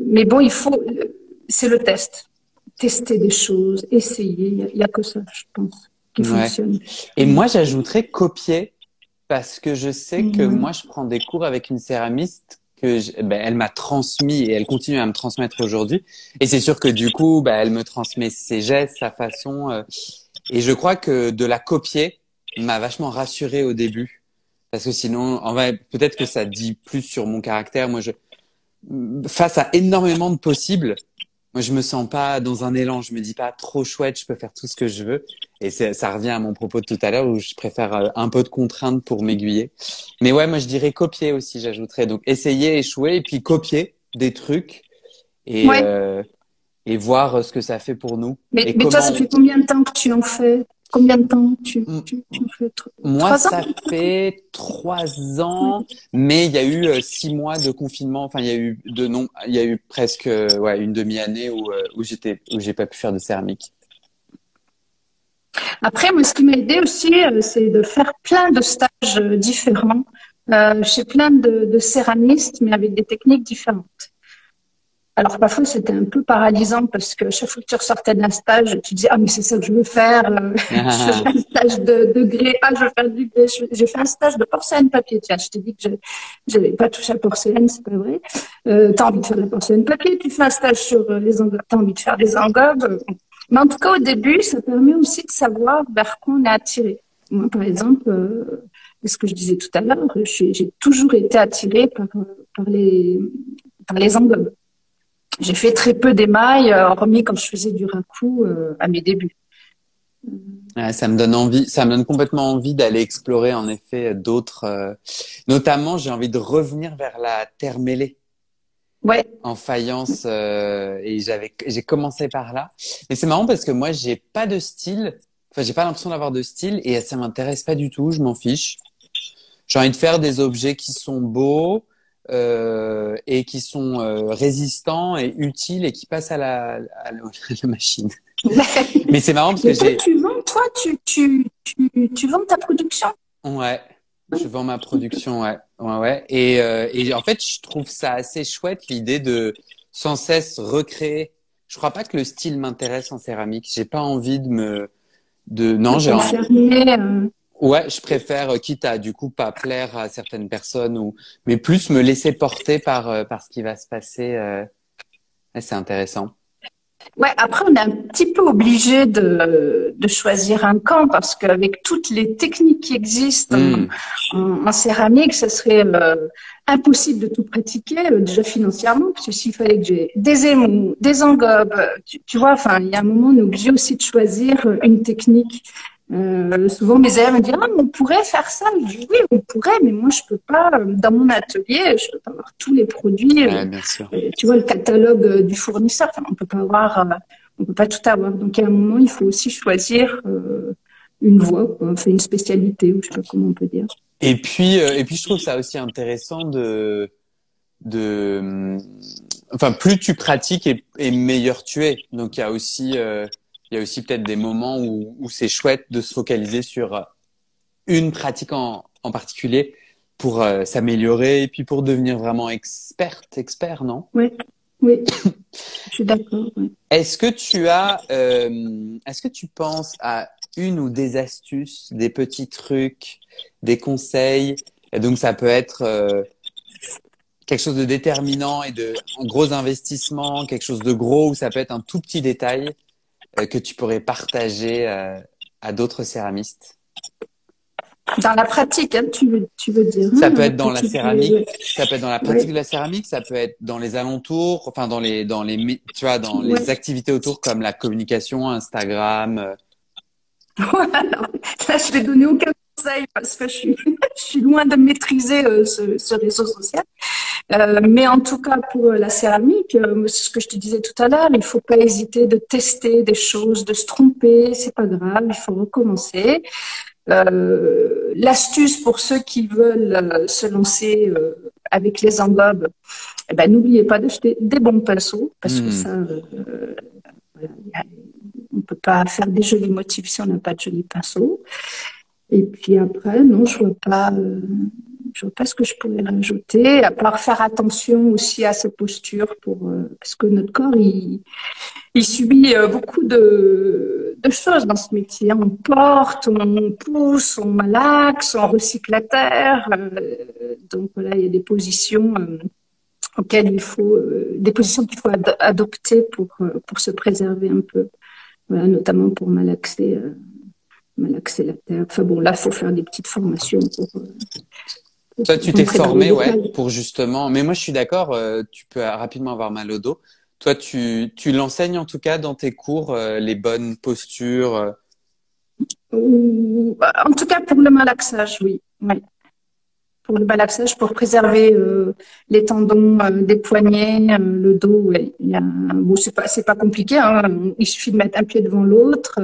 Mais bon, il faut. C'est le test. tester des choses, essayer. Il n'y a, que ça, je pense, qui fonctionne. Et moi, j'ajouterais copier parce que je sais que mhm. moi, je prends des cours avec une céramiste que ben, elle m'a transmis et elle continue à me transmettre aujourd'hui. Et c'est sûr que du coup, ben, elle me transmet ses gestes, sa façon. Euh, et je crois que de la copier m'a vachement rassuré au début. Parce que sinon, en vrai, peut-être que ça dit plus sur mon caractère. Moi, je, face à énormément de possibles, moi, je me sens pas dans un élan. Je me dis pas trop chouette, je peux faire tout ce que je veux. Et ça revient à mon propos de tout à l'heure où je préfère euh, un peu de contraintes pour m'aiguiller. Mais ouais, moi, je dirais copier aussi, j'ajouterais. Donc, essayer, échouer et puis copier des trucs et, euh, et voir ce que ça fait pour nous. Mais, mais toi, ça fait combien de temps que tu en fais? Combien de temps tu, tu, tu fais? Moi, ça fait trois ans, mais il y a eu euh, six mois de confinement. Enfin, il y a eu de non, il y a eu presque euh, ouais, une demi-année où, euh, où j'étais où j'ai pas pu faire de céramique. Après, moi, ce qui m'a aidé aussi, c'est de faire plein de stages différents euh, chez plein de, de céramistes, mais avec des techniques différentes. Alors parfois c'était un peu paralysant parce que chaque fois que tu ressortais d'un stage, tu disais ah mais c'est ça que je veux faire. je fais un stage de, de grès, ah je veux faire du grès. J'ai fait un stage de porcelaine papier. Tiens, je t'ai dit que je n'avais pas touché à porcelaine, c'est pas vrai. Euh, t'as envie de faire de la porcelaine papier, tu fais un stage sur euh, les engobes, t'as envie de faire des engobes. Mais en tout cas au début, ça permet aussi de savoir vers quoi on est attiré. Moi par exemple, euh, ce que je disais tout à l'heure, j'ai toujours été attirée par, par les par les engobes. J'ai fait très peu d'émail, euh, hormis quand je faisais du raku euh, à mes débuts. ça me donne envie, ça me donne complètement envie d'aller explorer en effet d'autres. Euh, notamment, j'ai envie de revenir vers la terre mêlée. Ouais. En faïence et j'avais, j'ai commencé par là. Mais c'est marrant parce que moi, j'ai pas de style. Enfin, j'ai pas l'impression d'avoir de style et ça m'intéresse pas du tout. Je m'en fiche. J'ai envie de faire des objets qui sont beaux, euh, et qui sont euh, résistants et utiles et qui passent à la, à la, machine. Mais c'est marrant parce que j'ai. Tu vends, toi, tu, tu, tu, tu vends ta production? Ouais. Je vends ma production, ouais, ouais, ouais. Et, euh, et en fait, je trouve ça assez chouette l'idée de sans cesse recréer. Je crois pas que le style m'intéresse en céramique. J'ai pas envie de me, de non, j'ai envie. Euh, Ouais, je préfère, euh, quitte à du coup pas plaire à certaines personnes, ou mais plus me laisser porter par euh, par ce qui va se passer. Euh... C'est intéressant. Ouais, après on est un petit peu obligé de, de choisir un camp parce qu'avec toutes les techniques qui existent en, hmm. céramique, ça serait euh, impossible de tout pratiquer déjà financièrement parce que s'il fallait que j'ai des émaux, des engobes, tu, tu vois, enfin il y a un moment on est obligé aussi de choisir une technique. Euh, souvent, mes élèves me disent ah, on pourrait faire ça. Je dis oui, on pourrait, mais moi, je peux pas. Euh, dans mon atelier, je peux pas avoir tous les produits. Euh, bien sûr. tu vois le catalogue du fournisseur. Enfin, on peut pas avoir, on peut pas tout avoir. Donc, à un moment, il faut aussi choisir une voie, quoi. Enfin, une spécialité, ou je sais pas comment on peut dire. Et puis, et puis, je trouve ça aussi intéressant de, de, enfin, plus tu pratiques et, et meilleur tu es. Donc, il y a aussi il y a aussi peut-être des moments où, où c'est chouette de se focaliser sur une pratique en, en particulier pour euh, s'améliorer et puis pour devenir vraiment experte, expert, non? Oui, oui, je suis d'accord. Est-ce que tu as, euh, est-ce que tu penses à une ou des astuces, des petits trucs, des conseils? Et donc ça peut être euh, quelque chose de déterminant et de un gros investissement, quelque chose de gros ou ça peut être un tout petit détail euh, que tu pourrais partager euh, à d'autres céramistes dans la pratique, hein, tu, veux, tu veux dire. Ça peut être dans la céramique, ça peut être dans la pratique de la céramique, ça peut être dans les alentours, enfin dans les dans les tu vois dans les activités autour comme la communication, Instagram. Euh. Voilà. Là, je vais donner aucun conseil parce que je suis je suis loin de maîtriser ce, ce réseau social. Euh, mais en tout cas, pour la céramique, euh, c'est ce que je te disais tout à l'heure, il faut pas hésiter de tester des choses, de se tromper, c'est pas grave, il faut recommencer. Euh, L'astuce pour ceux qui veulent euh, se lancer avec les engobes, eh ben, n'oubliez pas d'acheter des bons pinceaux, parce que hmm. ça, on peut pas faire des jolis motifs si on n'a pas de jolis pinceaux. Et puis après, non, je vois pas je vois pas ce que je pourrais rajouter, à part faire attention aussi à sa posture, pour, parce que notre corps, il, subit beaucoup de, choses dans ce métier. On porte, on pousse, on malaxe, on recycle la terre. donc voilà, il y a des positions auxquelles il faut, des positions qu'il faut adopter pour, pour se préserver un peu. Notamment pour malaxer malaxer la terre. Enfin bon, là, il faut faire des petites formations pour. Euh, Toi, tu t'es formé, ouais, pour justement. Mais moi, je suis d'accord. Euh, tu peux rapidement avoir mal au dos. Toi, tu, tu l'enseignes en tout cas dans tes cours euh, les bonnes postures. En tout cas, pour le malaxage, oui. oui pour le malaxage, pour préserver euh, les tendons euh, des poignets, euh, le dos. Ouais. Bon, c'est pas pas compliqué. Hein. Il suffit de mettre un pied devant l'autre,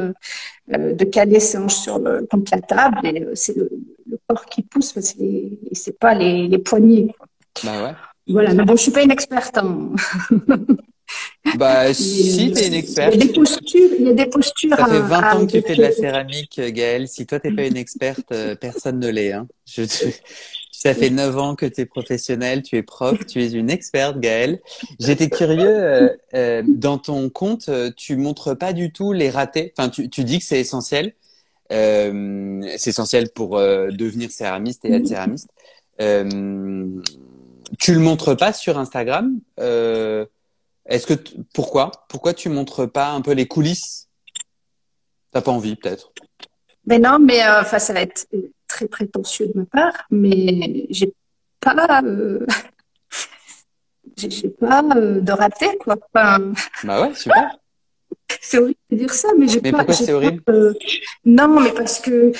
de caler ses hanches sur le, contre la table. Et c'est le, le, corps qui pousse. C'est c'est pas les, les poignets. Quoi. Bah ouais. Voilà. Mais bon, je suis pas une experte. Hein. Bah, si, t'es une experte. Il y a des postures, il y a des postures. Ça fait 20 ans que tu fais de la céramique, Gaëlle. Si toi, t'es pas une experte, personne ne l'est, hein. Je te, ça fait neuf ans que tu es professionnel, tu es prof, tu es une experte, Gaëlle. J'étais curieux, euh, euh, dans ton compte, euh, tu montres pas du tout les ratés. Enfin, tu, tu dis que c'est essentiel. Euh, c'est essentiel pour euh, devenir céramiste et être céramiste. Euh, tu le montres pas sur Instagram. Est-ce que pourquoi? Pourquoi tu montres pas un peu les coulisses? T'as pas envie, peut-être? Mais non, mais enfin, ça va être très prétentieux de ma part, mais j'ai pas, euh, j'ai pas euh, de raté quoi. bah ouais, super. c'est horrible de dire ça, mais j'ai pas. Mais pourquoi c'est horrible euh, Non, mais parce que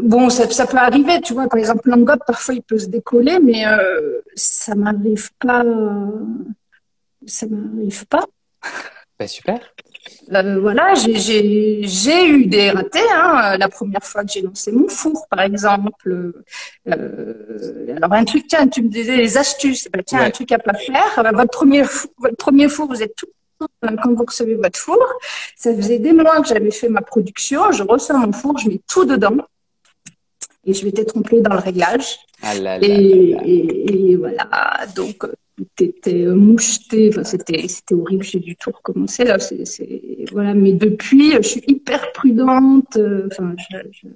bon, ça, ça, peut arriver, tu vois. Par exemple, l'engobe, parfois, il peut se décoller, mais ça m'arrive pas. Ça m'arrive pas. Bah super. Euh, voilà, j'ai eu des ratés. Hein, la première fois que j'ai lancé mon four, par exemple. Euh, alors un truc, tiens, tu me disais les astuces. Ben, tiens, un truc à pas faire. Ben, votre premier, four, votre premier four, vous êtes tout quand vous recevez votre four. Ça faisait des mois que j'avais fait ma production. Je reçois mon four, je mets tout dedans. Et je m'étais trompée dans le réglage. Ah là là et, et, et, voilà, donc était moucheté. Enfin, c'était, c'était horrible. J'ai dû tout recommencer. Là, c'est, c'est, voilà. Mais depuis, je suis hyper prudente. Enfin, je, je,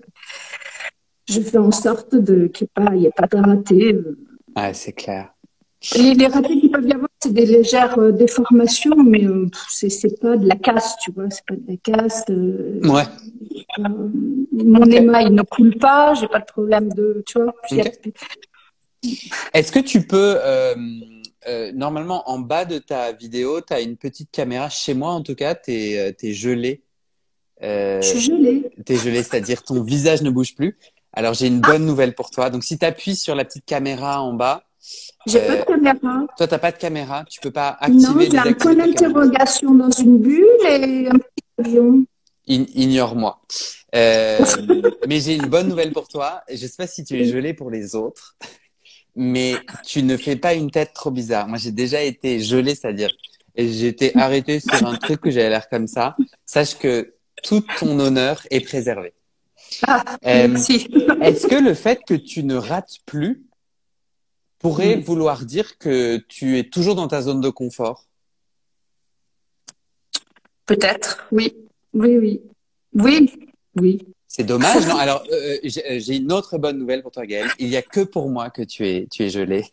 je fais en sorte de qu'il n'y ait pas de ratés. Ah, c'est clair. Les, les ratés qu'il peuvent y avoir, c'est des légères euh, déformations, mais euh, c'est, c'est pas de la casse, tu vois. C'est pas de la casse. Euh, ouais. mon okay. émail ne coule pas. J'ai pas de problème de, tu vois. Okay. Est-ce que tu peux euh, euh, normalement, en bas de ta vidéo, tu as une petite caméra. Chez moi, en tout cas, tu es, es, gelé. Euh, Je suis gelé. Tu es gelé, c'est-à-dire ton visage ne bouge plus. Alors, j'ai une bonne nouvelle pour toi. Donc, si tu appuies sur la petite caméra en bas. J'ai pas de caméra. Toi, t'as pas de caméra. Tu peux pas activer. Non, j'ai un point d'interrogation dans une bulle et un petit avion. Ignore-moi. Euh, mais j'ai une bonne nouvelle pour toi. Je sais pas si tu es gelé pour les autres mais tu ne fais pas une tête trop bizarre. Moi, j'ai déjà été gelé, c'est-à-dire j'ai été arrêté sur un truc que j'avais l'air comme ça. Sache que tout ton honneur est préservé. Ah, euh, merci. Est-ce que le fait que tu ne rates plus pourrait mmh. vouloir dire que tu es toujours dans ta zone de confort? Peut-être, oui. Oui, oui. Oui, oui. C'est dommage, non? Alors, euh, j'ai une autre bonne nouvelle pour toi, Gaëlle. Il y a que pour moi que tu es, tu es gelé.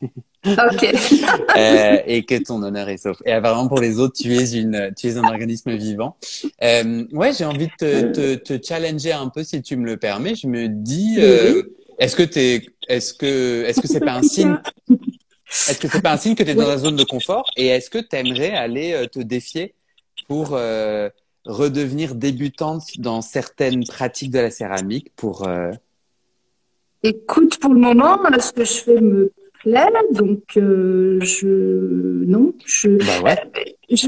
Ok. euh, et que ton honneur est sauf. Et apparemment, pour les autres, tu es une, tu es un organisme vivant. Euh, ouais, j'ai envie de te, te, te, challenger un peu, si tu me le permets. Je me dis, euh, est-ce que t'es, est-ce que, est-ce que c'est pas un signe? Est-ce que c'est pas un signe que tu es dans la zone de confort? Et est-ce que tu aimerais aller euh, te défier pour euh, redevenir débutante dans certaines pratiques de la céramique pour euh... Écoute, pour le moment, ce que je fais me plaît, donc euh, je non, je bah ouais.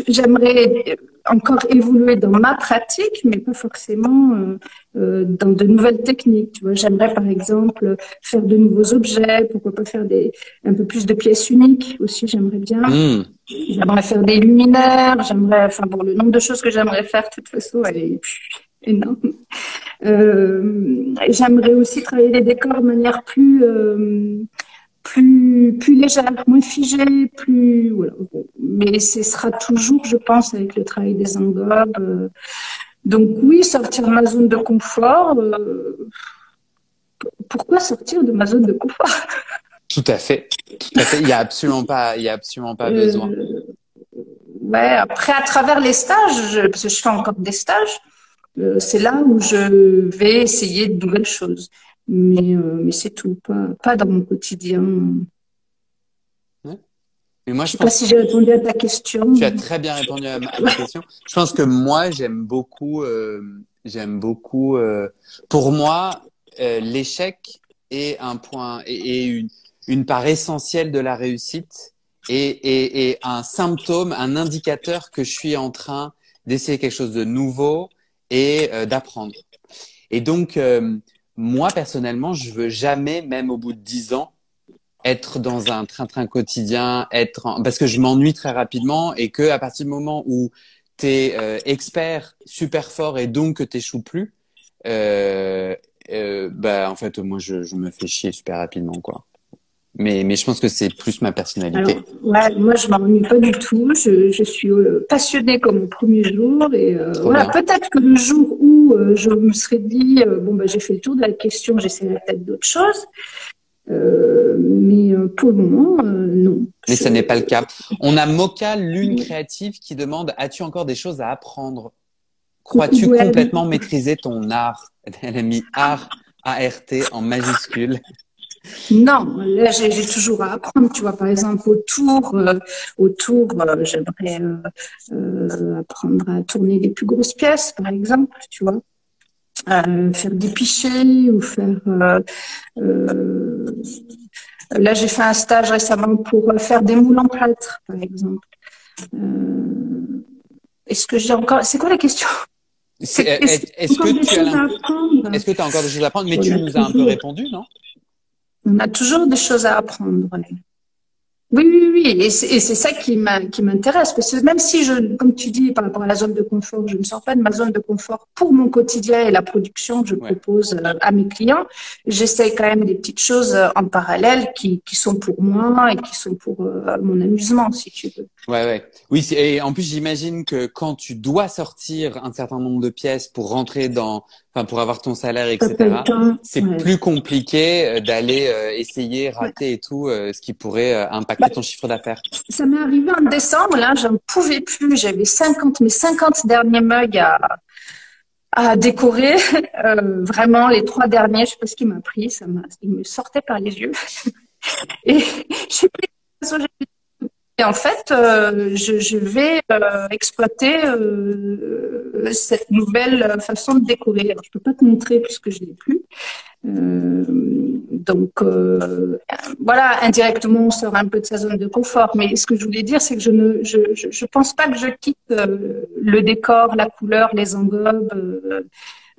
j'aimerais encore évoluer dans ma pratique, mais pas forcément euh, euh, dans de nouvelles techniques. Tu vois, j'aimerais par exemple faire de nouveaux objets, pourquoi pas faire des un peu plus de pièces uniques aussi. J'aimerais bien. Mmh. J'aimerais faire des luminaires. J'aimerais, enfin bon, le nombre de choses que j'aimerais faire, de toute façon, elle est énorme. Euh, j'aimerais aussi travailler les décors de manière plus plus plus légère, moins figée, plus voilà. Mais ce sera toujours, je pense, avec le travail des engobes. donc oui, sortir de ma zone de confort. pourquoi sortir de ma zone de confort? Tout à fait, tout à fait. Il y a absolument pas, il y a absolument pas besoin. ouais. Après, à travers les stages, parce que je fais encore des stages, c'est là où je vais essayer de nouvelles choses. Mais, euh, mais c'est tout, pas, pas dans mon quotidien. Mais moi, je, sais pas si j'ai répondu à ta question. Tu as très bien répondu à ma, question. Je pense que moi, j'aime beaucoup, euh, j'aime beaucoup. Euh, pour moi, l'échec est un point et, une, une part essentielle de la réussite et, et, et un symptôme, un indicateur que je suis en train d'essayer quelque chose de nouveau et d'apprendre. Et donc, moi personnellement, je veux jamais, même au bout de dix ans, être dans un train-train quotidien, être parce que je m'ennuie très rapidement et que à partir du moment où tu es euh, expert, super fort et donc que t'échoues plus, euh, euh, bah en fait moi je, je me fais chier super rapidement quoi. Mais, mais je pense que c'est plus ma personnalité. ouais, moi, je m'ennuie pas du tout. Je, je suis euh, passionnée comme au premier jour. Et euh, voilà, peut-être que le jour où euh, je me serais dit, bon, bah, j'ai fait le tour de la question, j'essaierai peut-être d'autres choses. mais pour le moment, non. Mais ce n'est pas le cas. On a Moka, l'une créative, qui demande As-tu encore des choses à apprendre? Crois-tu complètement maîtriser ton art? Elle a mis art, A-R-T en majuscule. Non, là j'ai toujours à apprendre. Tu vois, par exemple, autour, euh, autour, euh, j'aimerais euh, apprendre à tourner les plus grosses pièces, par exemple. Tu vois, faire des pichets ou faire. là, j'ai fait un stage récemment pour faire des moules en plâtre, par exemple. Est-ce que j'ai encore C'est quoi la question? Est-ce que tu as Est-ce que tu as encore des choses à apprendre? Mais tu nous as un peu répondu, non? On a toujours des choses à apprendre. Oui, oui, oui. Et c'est ça qui m'intéresse. Parce que même si je, comme tu dis, par rapport à la zone de confort, je ne sors pas de ma zone de confort pour mon quotidien et la production que je propose euh, à mes clients, j'essaie quand même des petites choses euh, en parallèle qui, qui sont pour moi et qui sont pour euh, mon amusement, si tu veux. Ouais, ouais. Oui, et en plus, j'imagine que quand tu dois sortir un certain nombre de pièces pour rentrer dans enfin pour avoir ton salaire, etc. C'est plus compliqué euh, d'aller euh, essayer, rater et tout, euh, ce qui pourrait impacter bah, ton chiffre d'affaires. Ça m'est arrivé en décembre, là, j'en pouvais plus. J'avais 50, mes 50 derniers mugs à, à décorer. vraiment, les trois derniers, je sais pas ce qui m'a pris, ça m'a, il me sortait par les yeux. et j'ai pris et en fait, euh, je, vais euh, exploiter euh, cette nouvelle façon de décorer. Alors, je peux pas te montrer puisque je l'ai plus. donc voilà, indirectement, on sort un peu de sa zone de confort. Mais ce que je voulais dire, c'est que je ne, je, je, pense pas que je quitte le décor, la couleur, les engobes.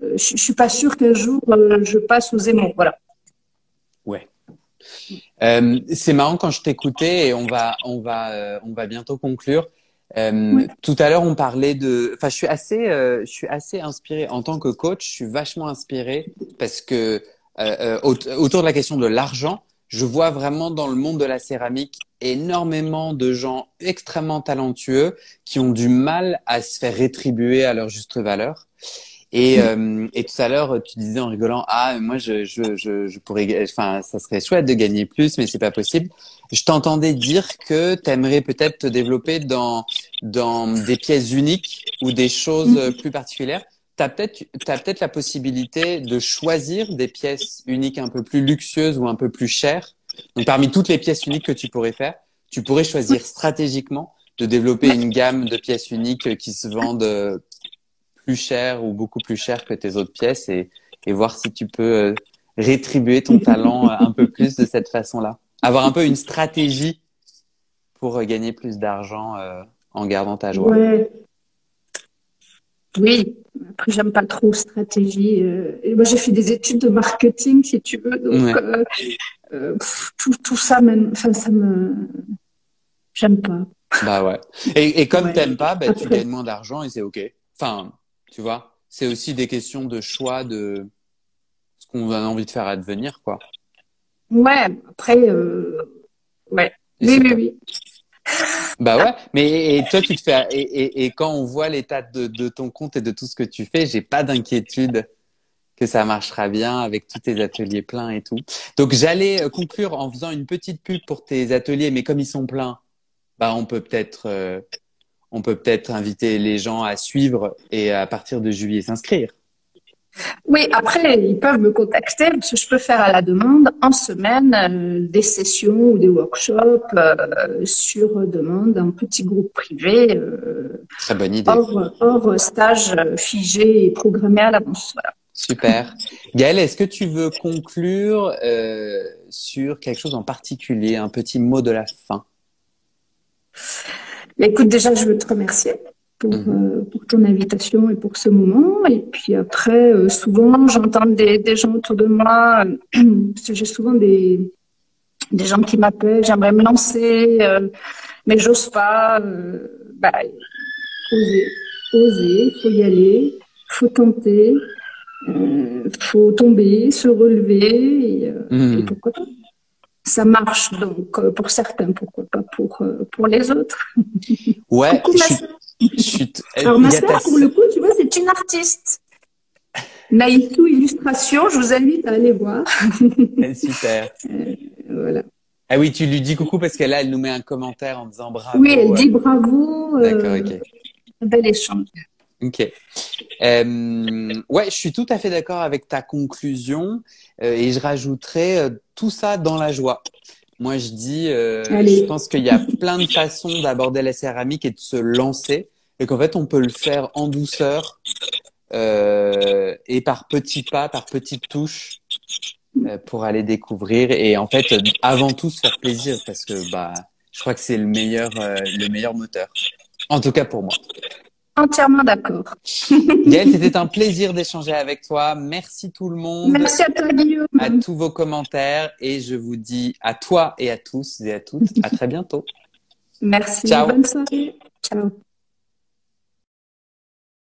je, je suis pas sûre qu'un jour je passe aux aimants. Voilà. Ouais. Euh, c'est marrant quand je t'écoutais et on va, on va, euh, on va bientôt conclure. Euh, Tout à l'heure, on parlait de. Enfin, je suis assez, euh, je suis assez inspiré en tant que coach. Je suis vachement inspiré parce que euh, autour de la question de l'argent, je vois vraiment dans le monde de la céramique énormément de gens extrêmement talentueux qui ont du mal à se faire rétribuer à leur juste valeur. Et, euh, et tout à l'heure, tu disais en rigolant, ah, moi, je, je, je, je pourrais, enfin, ça serait chouette de gagner plus, mais c'est pas possible. Je t'entendais dire que tu aimerais peut-être te développer dans, dans des pièces uniques ou des choses mm. plus particulières. Tu as peut-être as peut-être la possibilité de choisir des pièces uniques un peu plus luxueuses ou un peu plus chères. Donc, parmi toutes les pièces uniques que tu pourrais faire, tu pourrais choisir stratégiquement de développer une gamme de pièces uniques qui se vendent plus cher ou beaucoup plus cher que tes autres pièces et, et voir si tu peux euh, rétribuer ton talent euh, un peu plus de cette façon-là. Avoir un peu une stratégie pour euh, gagner plus d'argent en gardant ta joie. Ouais. Oui, après j'aime pas trop stratégie. Et moi j'ai fait des études de marketing si tu veux, donc tout, tout, ça même, enfin ça me, j'aime pas. Bah ouais. Et, et comme tu t'aimes pas, bah, tu gagnes moins d'argent et c'est ok. Enfin, tu vois, c'est aussi des questions de choix de ce qu'on a envie de faire advenir, quoi. Ouais, après, euh, ouais. Oui, oui, oui. Bah ouais, mais et toi tu te fais et, et, et quand on voit l'état de, de, ton compte et de tout ce que tu fais, j'ai pas d'inquiétude que ça marchera bien avec tous tes ateliers pleins et tout. Donc j'allais euh, conclure en faisant une petite pub pour tes ateliers, mais comme ils sont pleins, bah on peut peut-être euh, on peut peut-être inviter les gens à suivre et à partir de juillet s'inscrire. Oui, après, ils peuvent me contacter parce que je peux faire à la demande en semaine euh, des sessions ou des workshops euh, sur demande, un petit groupe privé. Euh, Très bonne idée. Hors, stage figé et programmé à l'avance. Super. Gaëlle, est-ce que tu veux conclure sur quelque chose en particulier, un petit mot de la fin? Écoute, déjà, je veux te remercier pour, mhm. euh, pour ton invitation et pour ce moment. Et puis après, euh, souvent, j'entends des, des, gens autour de moi, euh, parce que j'ai souvent des, des gens qui m'appellent, j'aimerais me lancer, mais j'ose pas. bah, oser, oser, faut y aller, faut tenter, faut tomber, se relever, et, mhm. et pourquoi pas ça marche donc pour certains, pourquoi pas pour pour les autres. Ouais, alors ma soeur, pour le coup, tu vois, c'est une artiste. Naïtou Illustration, je vous invite à aller voir. Super. Euh, voilà. Ah oui, tu lui dis coucou parce qu'elle là, elle nous met un commentaire en disant bravo. Oui, elle dit bravo. Euh, D'accord, ok. Bel échange. Ok. Euh, ouais, je suis tout à fait d'accord avec ta conclusion et je rajouterais tout ça dans la joie. Moi, je dis, euh, je pense qu'il y a plein de façons d'aborder la céramique et de se lancer, et qu'en fait, on peut le faire en douceur euh, et par petits pas, par petites touches, euh, pour aller découvrir. Et en fait, avant tout, se faire plaisir, parce que bah, je crois que c'est le meilleur, euh, le meilleur moteur. En tout cas pour moi. Entièrement d'accord. Gaëlle, c'était un plaisir d'échanger avec toi. Merci tout le monde. Merci à toi, Guillaume. À tous vos commentaires. Et je vous dis à toi et à tous et à toutes, à très bientôt. Merci. Ciao. Bonne soirée. Ciao.